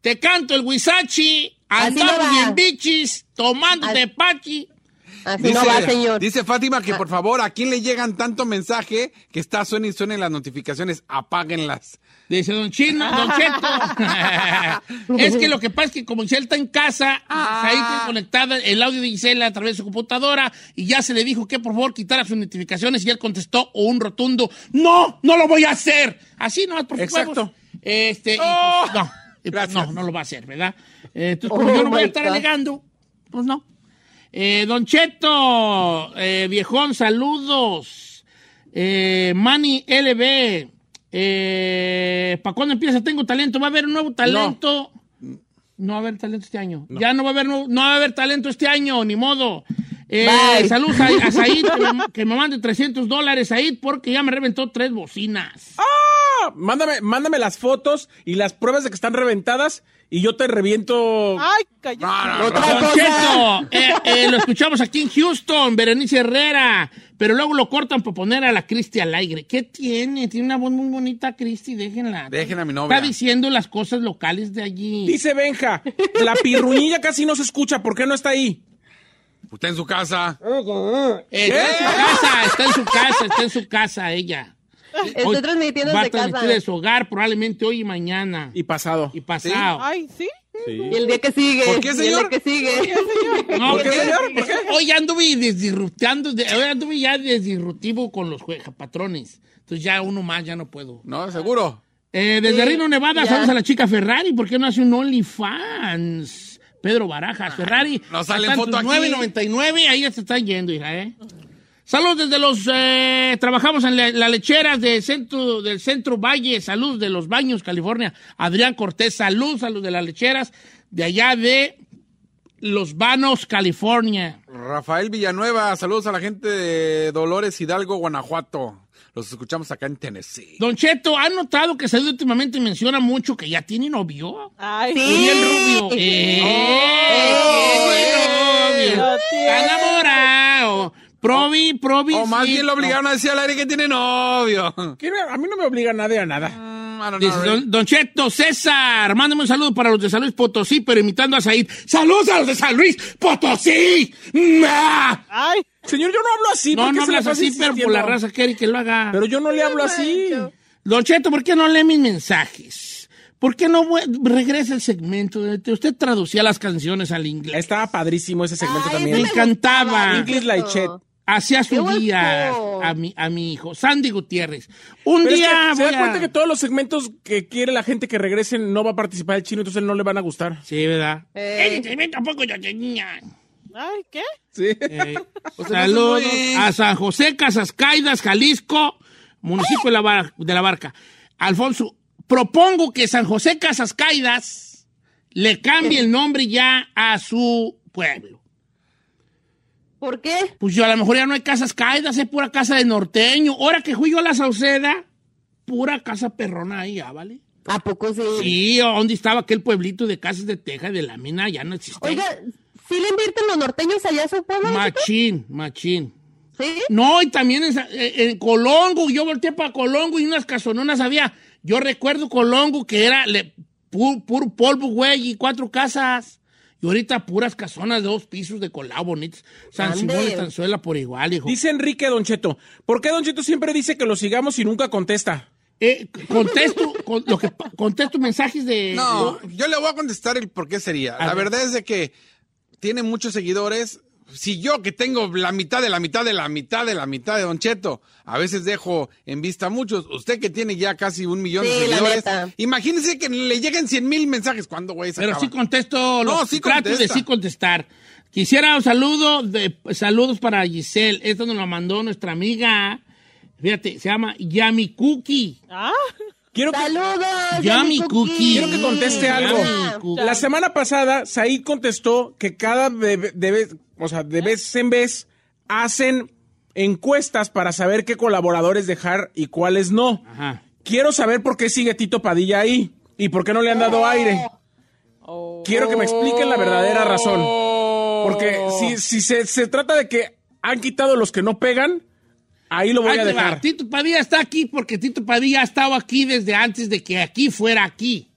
Te canto el Wisachi. Andamos bien bichis, tomando tepachi. Así no va, señor. dice Fátima que por favor, ¿a quién le llegan tanto mensaje que está suena y suena las notificaciones? Apáguenlas. Dice Don Chino, Don <laughs> Cheto. <laughs> es que lo que pasa es que como Giselle está en casa, ahí está conectada el audio de Gisela a través de su computadora y ya se le dijo que por favor quitara sus notificaciones y él contestó un rotundo, no, no lo voy a hacer. Así nomás por Exacto. Este, y pues, Oh. no, y pues, no, no lo va a hacer, ¿verdad? Eh, Entonces, como Oh, yo no voy a estar God. alegando, pues no. Eh, don Cheto, eh, viejón, saludos. Eh, Manny LB, eh, ¿para cuándo empieza Tengo Talento? ¿Va a haber un nuevo talento? No, va a haber talento este año. Ya no va a haber no va a haber talento este año, ni modo. Eh, saludos a, a Said, <laughs> que me, que me mande 300 dólares, Said, porque ya me reventó tres bocinas. Ah, Mándame, mándame las fotos y las pruebas de que están reventadas y yo te reviento. Ay, cállate. Otra Don cosa. Cheto, eh, eh, lo escuchamos aquí en Houston, Berenice Herrera, pero luego lo cortan por poner a la Cristi al aire. ¿Qué tiene? Tiene una voz muy bonita, Cristi, déjenla. Dejen a mi novia. Está diciendo las cosas locales de allí. Dice Benja, la pirruñilla casi no se escucha, ¿por qué no está ahí? Está en su casa. Eh, está en su casa, está en su casa, está en su casa ella. Estoy Hoy transmitiendo Va a transmitir casa. de su hogar probablemente hoy y mañana. Y pasado. Y pasado. Ay, ¿sí? Y el día que sigue. ¿Por qué, y el señor? día que sigue. No, ¿Por qué, señor? ¿Por qué? Hoy anduve desdirruptando, de- hoy anduve ya desdirrutivo con los patrones. Entonces ya uno más, ya no puedo. No, seguro. Eh, desde Sí, Reno, Nevada, ya. saludos a la chica Ferrari. ¿Por qué no hace un OnlyFans? Pedro Barajas, Ferrari. no sale están foto aquí. 9.99, ahí ya se están yendo, hija, ¿eh? Saludos desde los... eh, trabajamos en la- las lecheras de centro, del Centro Valle. Saludos de los Baños, California. Adrián Cortés, saludos a los de las lecheras de allá de Los Vanos, California. Rafael Villanueva, saludos a la gente de Dolores Hidalgo, Guanajuato. Los escuchamos acá en Tennessee. Don Cheto, ¿ha notado que Said últimamente menciona mucho que ya tiene novio? Ay, Sí. Y el rubio. ¡Eh! ¡Tiene novio! Lo tiene. ¡Está enamorado! Provi, provi. O más bien lo obligaron a decir al aire que tiene novio. ¿Qué me- A mí no me obliga nadie a nada. I don't Dice know, don, don Cheto, César, mándame un saludo para los de San Luis Potosí, pero imitando a Said. ¡Saludos a los de San Luis Potosí! Ay, Señor, yo no hablo así. No, ¿por qué no hablas así, pero por la raza quiere que lo haga. Pero yo no le hablo así. Don Cheto, ¿por qué no lee mis mensajes? ¿Por qué no regresa el segmento? de- Usted traducía las canciones al inglés. Estaba padrísimo ese segmento Ay, también. Me encantaba. English like Cheto. Hacía su día a mi, a mi hijo, Sandy Gutiérrez. Un Pero es día que se da a- cuenta que todos los segmentos que quiere la gente que regresen no va a participar el chino, entonces no le van a gustar. Sí, ¿verdad? Eh. Segmento tampoco yo tenía. ay, ¿qué? Sí. Eh, <laughs> O sea, saludos a San José Casascaidas, Jalisco, municipio de la, Bar- de la Barca. Alfonso, propongo que San José Casascaidas le cambie el nombre ya a su pueblo. ¿Por qué? Pues yo a lo mejor ya no hay casas caídas, es pura casa de norteño. Ahora que fui yo a la Sauceda, pura casa perrona ahí, ya, ¿vale? ¿A poco sí? Sí, ¿dónde estaba aquel pueblito de casas de teja de la mina? Ya no existe. Oiga, ¿sí le invierten los norteños allá a su pueblo? Machín, machín. ¿Sí? No, y también en, Colongo, yo volteé para Colongo y unas casononas había. Yo recuerdo Colongo que era, le pu- puro polvo, güey, y cuatro casas. Y ahorita puras casonas de dos pisos de colado bonitos. San. Simón y Tanzuela por igual, hijo. Dice Enrique Don Cheto, ¿por qué Don Cheto siempre dice que lo sigamos y nunca contesta? Eh, contesto, con- lo que, contesto mensajes de... No, yo le voy a contestar el por qué sería. A La ver. verdad es de que tiene muchos seguidores. Si yo que tengo la mitad de la mitad de la mitad de la mitad de Don Cheto, a veces dejo en vista a muchos. Usted que tiene ya casi un millón de Sí, seguidores, neta. imagínese que le lleguen 100 mil mensajes. ¿Cuándo, güey? Pero acaba? sí contesto, No, los, sí trato de sí contestar. Quisiera un saludo, de, saludos para Giselle. Esta nos la mandó nuestra amiga, fíjate, se llama Yami Cookie. Ah, Quiero que, Saludos. Yummy cookie. quiero que conteste algo. La semana pasada, Said contestó que cada de, de vez, o sea, de vez en vez hacen encuestas para saber qué colaboradores dejar y cuáles no. Ajá. Quiero saber por qué sigue Tito Padilla ahí y por qué no le han dado aire. oh. Quiero que me expliquen la verdadera razón. Porque si, si se, se trata de que han quitado los que no pegan, ahí lo voy a va. dejar. Tito Padilla está aquí porque Tito Padilla ha estado aquí desde antes de que aquí fuera aquí.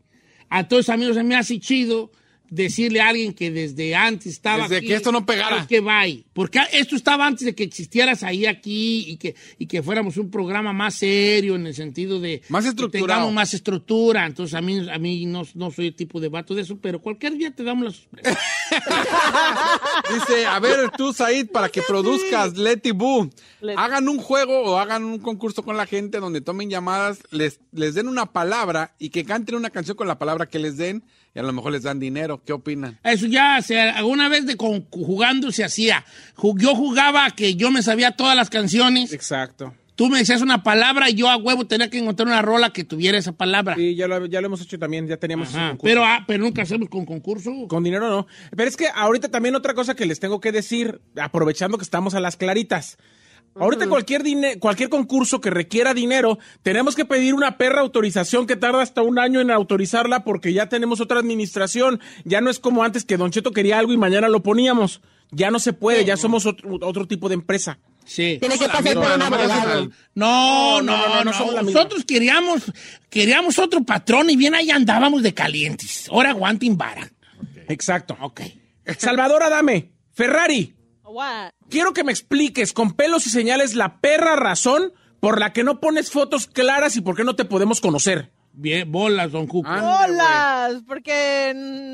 A todos amigos se me hace chido decirle a alguien que desde antes estaba Desde aquí, que esto no pegara. que bye. Porque esto estaba antes de que existieras ahí aquí y que, y que fuéramos un programa más serio en el sentido de Más que estructurado. tengamos más estructura. Entonces a mí, a mí no, no soy el tipo de vato de eso, pero cualquier día te damos la sorpresa. <laughs> Dice, a ver tú, Said, para que produzcas Letty Boo, hagan un juego o hagan un concurso con la gente donde tomen llamadas, les, les den una palabra y que canten una canción con la palabra que les den y a lo mejor les dan dinero. ¿Qué opinan? Eso ya, se, alguna vez de con- jugando se hacía. Yo jugaba que yo me sabía todas las canciones. Exacto. Tú me decías una palabra y yo a huevo tenía que encontrar una rola que tuviera esa palabra. Sí, ya lo, ya lo hemos hecho también, ya teníamos ese Ajá, concurso. pero, ah, pero nunca hacemos con concurso. Con dinero no. Pero es que ahorita también otra cosa que les tengo que decir, aprovechando que estamos a las claritas. Ahorita cualquier, cualquier concurso que requiera dinero, tenemos que pedir una perra autorización que tarda hasta un año en autorizarla porque ya tenemos otra administración. Ya no es como antes que Don Cheto quería algo y mañana lo poníamos. Ya no se puede, ya somos otro, otro tipo de empresa. Sí. Tiene que pasar por un abogado. No, no, No, no, no, no, no somos la misma. Nosotros queríamos, queríamos otro patrón y bien ahí andábamos de calientes. Ahora aguanten vara. Exacto. Ok. Salvador Adame, Ferrari, What? quiero que me expliques con pelos y señales la perra razón por la que no pones fotos claras y por qué no te podemos conocer. Bien, bolas, don Cuco. Hola, porque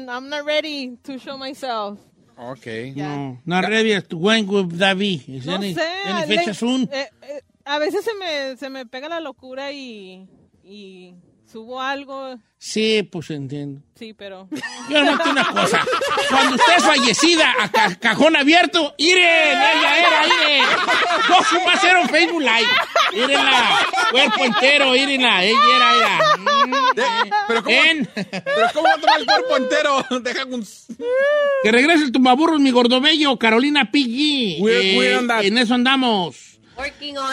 I'm not ready to show myself. Ok. Ya. No, no ready to win with David. No Any- sé. any le- soon? eh, eh, a veces se me, se me pega la locura y, y subo algo. Sí, pues entiendo. Sí, pero. Yo no una cosa. Cuando usted es fallecida a ca- cajón abierto, ¡Iren! ¡Ella era, Iren! No, va a ser un Facebook Live. ¡Írenla! Cuerpo entero, írenla. Ella era, era. De- pero ¿cómo, Ven. pero ¿cómo va a tomar el cuerpo entero? Deja un... Que regrese el tumbaburros, mi gordobello, Carolina Piggy. We're- we're on that. en eso andamos.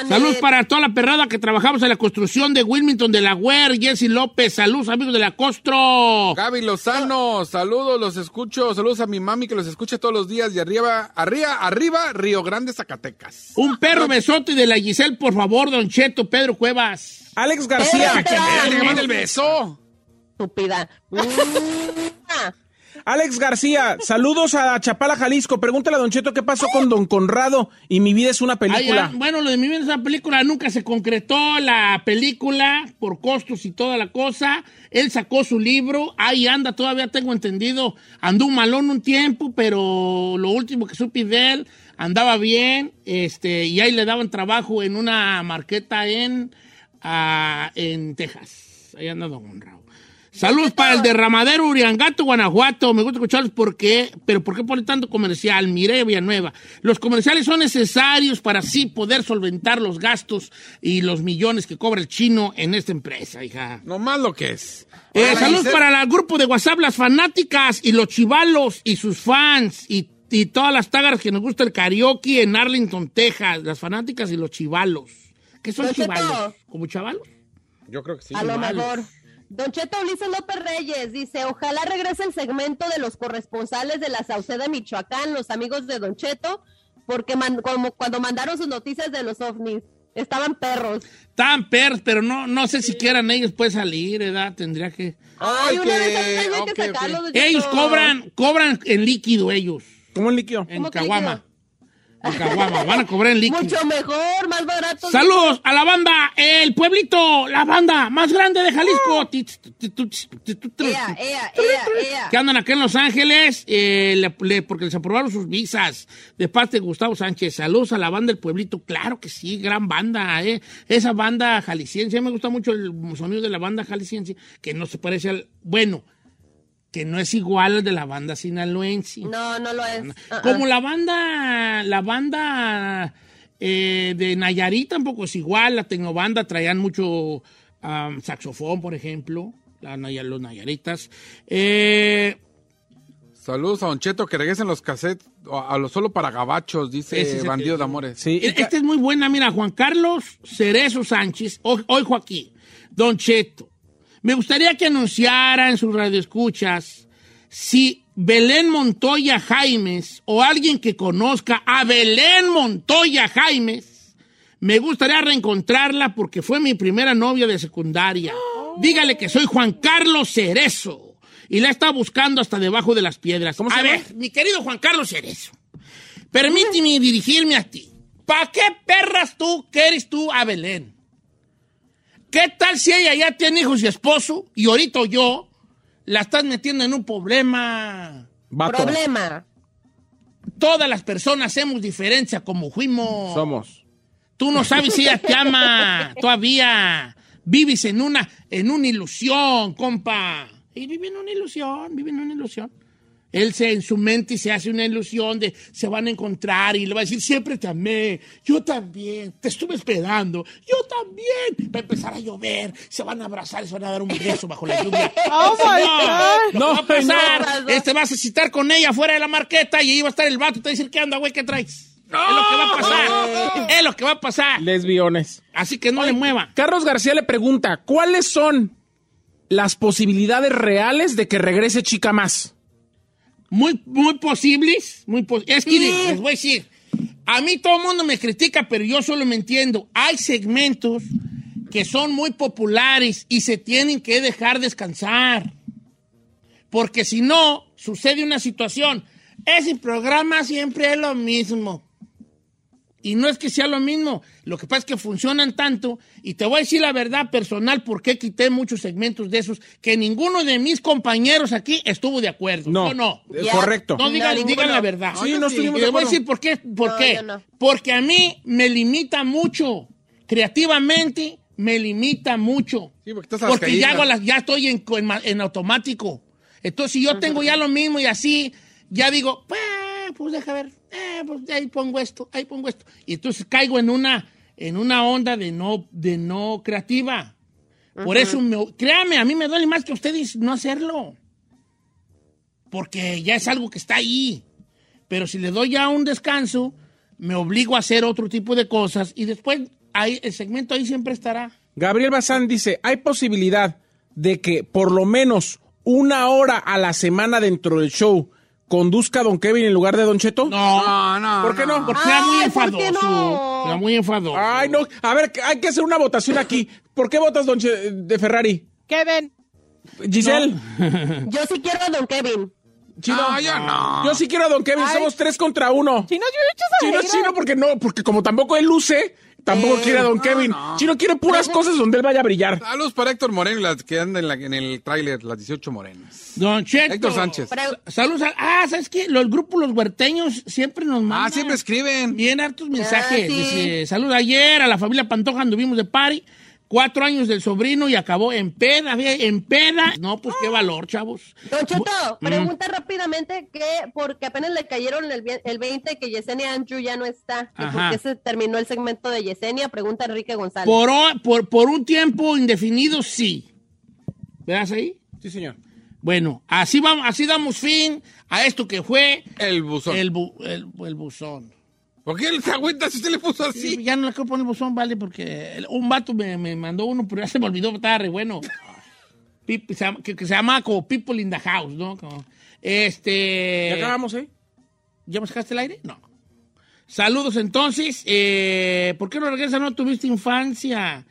Saludos para toda la perrada que trabajamos en la construcción de Wilmington de la Guer, Jesse López. Saludos, amigos de la Costro. Gaby Lozano, saludos, los escucho. Saludos a mi mami que los escucha todos los días. Y arriba, arriba, arriba, Río Grande, Zacatecas. Un perro besote de la Giselle, por favor, Don Cheto, Pedro Cuevas. Alex García. Espérate, que mande el beso. Estúpida. <laughs> Alex García, saludos a Chapala, Jalisco. Pregúntale a Don Cheto qué pasó con Don Conrado y Mi vida es una película. bueno, lo de mi vida es una película nunca se concretó la película por costos y toda la cosa. Él sacó su libro, ahí anda, todavía tengo entendido. Andó un malón un tiempo, pero lo último que supe de él andaba bien, este, y ahí le daban trabajo en una marqueta en, ah, en Texas. Ahí anda Don Raúl. Saludos para el derramadero Uriangato, Guanajuato. Me gusta escucharlos porque, pero ¿por qué pone tanto comercial? Mire, Villanueva. Los comerciales son necesarios para así poder solventar los gastos y los millones que cobra el chino en esta empresa, hija. No más lo que es. Eh, saludos para el grupo de WhatsApp, las fanáticas y los chivalos y sus fans y, y todas las tágaras que nos gusta el karaoke en Arlington, Texas. Las fanáticas y los chivalos. ¿Qué son chivalos? ¿Como chavalos? Yo creo que sí. a lo mejor. Don Cheto Ulises López Reyes dice, ojalá regrese el segmento de los corresponsales de la Sauceda Michoacán, los amigos de Don Cheto, porque man- como cuando mandaron sus noticias de los ovnis. Estaban perros. Estaban perros, pero no, no sé si quieran ellos pueden salir, ¿verdad? Tendría que... Ay, una de esas que- sacarlos. Cheto. Ellos cobran, cobran en líquido ellos, ¿Cómo el líquido? en ¿Cómo que caguama. Caguama, van a cobrar en líquido. Mucho mejor, más barato. Saludos a la banda, el pueblito, la banda más grande de Jalisco. Ea, ea, ea, ea. Que andan acá en Los Ángeles, eh, le- le- porque les aprobaron sus visas de parte de Gustavo Sánchez. Saludos a la banda del pueblito, claro que sí, gran banda, eh. Esa banda jalisciense, me gusta mucho el sonido de la banda jalisciense, que no se parece al, bueno, que no es igual al de la banda sinaloense. No, no lo es. Como la banda, la banda eh, de Nayarit tampoco es igual, la tecnobanda traían mucho saxofón, por ejemplo, la los Nayaritas. Eh, Saludos a Don Cheto, que regresen los cassettes a, lo solo para gabachos, dice Ese es el Bandido que- de Amores. Sí, esta es muy buena, mira, Juan Carlos Cerezo Sánchez, hoy, hoy Joaquín, Don Cheto. Me gustaría que anunciara en sus radioescuchas si Belén Montoya Jaimes o alguien que conozca a Belén Montoya Jaimes, me gustaría reencontrarla porque fue mi primera novia de secundaria. Dígale que soy Juan Carlos Cerezo y la está buscando hasta debajo de las piedras. ¿Cómo se a llama? ver, mi querido Juan Carlos Cerezo, permíteme dirigirme a ti. ¿Para qué perras tú quieres tú a Belén? ¿Qué tal si ella ya tiene hijos y esposo y ahorita yo la estás metiendo en un problema? vato, Problema. Todas las personas hacemos diferencia como fuimos. somos. Tú no sabes si ella te ama <laughs> todavía. Vives en una, en una ilusión, compa. Y vive en una ilusión, vive en una ilusión. Él se, en su mente se hace una ilusión de se van a encontrar y le va a decir, siempre te amé, yo también, te estuve esperando, yo también. Va a empezar a llover, se van a abrazar y se van a dar un beso bajo la lluvia. <laughs> Oh, my no, God. no va a pasar. no. Este vas a citar con ella fuera de la marqueta y ahí va a estar el vato y te va a decir, ¿qué onda, güey? ¿Qué traes? Es lo que va a pasar. Es lo que va a pasar. Lesbiones. Así que no le mueva. Carlos García le pregunta, ¿cuáles son las posibilidades reales de que regrese Chica Más? Muy, muy posibles. Muy pos- es que les voy a decir, a mí todo el mundo me critica, pero yo solo me entiendo. Hay segmentos que son muy populares y se tienen que dejar descansar. Porque si no, sucede una situación. Ese programa siempre es lo mismo. Y no es que sea lo mismo, lo que pasa es que funcionan tanto. Y te voy a decir la verdad personal, por qué quité muchos segmentos de esos, que ninguno de mis compañeros aquí estuvo de acuerdo. No, ¿O no? correcto. No, digan, No, digan la verdad. Sí, no estuvimos Y de les voy a decir por qué. ¿Por No, qué? Porque a mí me limita mucho. Creativamente me limita mucho. Sí, porque estás a las Porque ya, hago las- ya estoy en, en en automático. Entonces, si yo tengo ya lo mismo y así, ya digo, pues, pues deja ver, eh, pues ahí pongo esto, ahí pongo esto. Y entonces caigo en una, en una onda de no, de no creativa. Por eso, me- créame, a mí me duele más que a ustedes no hacerlo. Porque ya es algo que está ahí. Pero si le doy ya un descanso, me obligo a hacer otro tipo de cosas y después ahí, el segmento ahí siempre estará. Gabriel Bazán dice, ¿hay posibilidad de que por lo menos una hora a la semana dentro del show conduzca a Don Kevin en lugar de Don Cheto? No, No, no. ¿Por qué no? porque era muy Ay, ¿por enfadoso. no? Era muy enfadoso. Ay, no. A ver, hay que hacer una votación aquí. ¿Por qué votas Don Che- de Ferrari? Kevin. Giselle. Yo sí quiero a Don Kevin. Chino. No, yo no. Yo sí quiero a Don Kevin. Ay. Somos tres contra uno. Chino, yo he hecho Chino chino porque no, porque como tampoco él luce, tampoco quiere a Don Kevin. Chino quiere puras cosas donde él vaya a brillar. Saludos para Héctor Moreno las que andan en, la- en el tráiler, las 18 morenas. Don Cheto. Héctor Sánchez. Saludos. a- ah, ¿sabes qué? Los grupos Los Huerteños siempre nos mandan. Ah, siempre escriben. Bien hartos mensajes. Ah, sí. Dice, saludos ayer a la familia Pantoja, anduvimos de party. Cuatro años del sobrino y acabó en peda, en peda. No, pues qué valor, chavos. Don Cheto, pregunta rápidamente que porque apenas le cayeron el, el 20 que Yesenia Andrew ya no está. Que Ajá. ¿Por qué se terminó el segmento de Yesenia? Pregunta Enrique González. Por, por, por un tiempo indefinido, sí. ¿Veas ahí? Sí, señor. Bueno, así vamos, así damos fin a esto que fue El buzón. el, bu- el, el buzón. ¿Por qué se agüita si usted le puso así? Ya no le quiero poner buzón, vale, porque el- un vato me, me mandó uno, pero ya se me olvidó, estaba re bueno. <laughs> Se llama- que, que se llama como People in the House, ¿no? Como, este. Ya acabamos, ¿eh? ¿Ya me sacaste el aire? No. Saludos entonces. Eh, ¿Por qué no regresa? No tuviste infancia.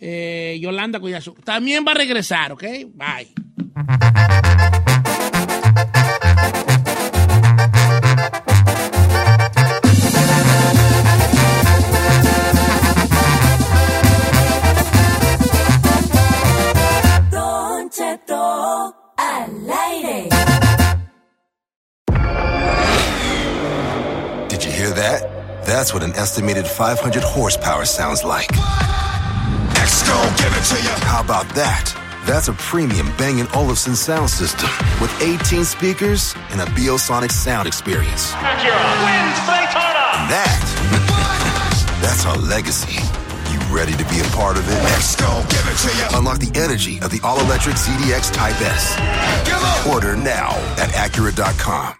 Eh, Yolanda Collazo. También va a regresar, ¿ok? Bye. That? That's what an estimated 500 horsepower sounds like. Exco, give it to you. How about that? That's a premium Bang & Olufsen sound system with 18 speakers and a Biosonic sound experience. Wins And that, <laughs> that's our legacy. You ready to be a part of it? Exco, give it to you. Unlock the energy of the all-electric ZDX Type S. Order now at Acura.com.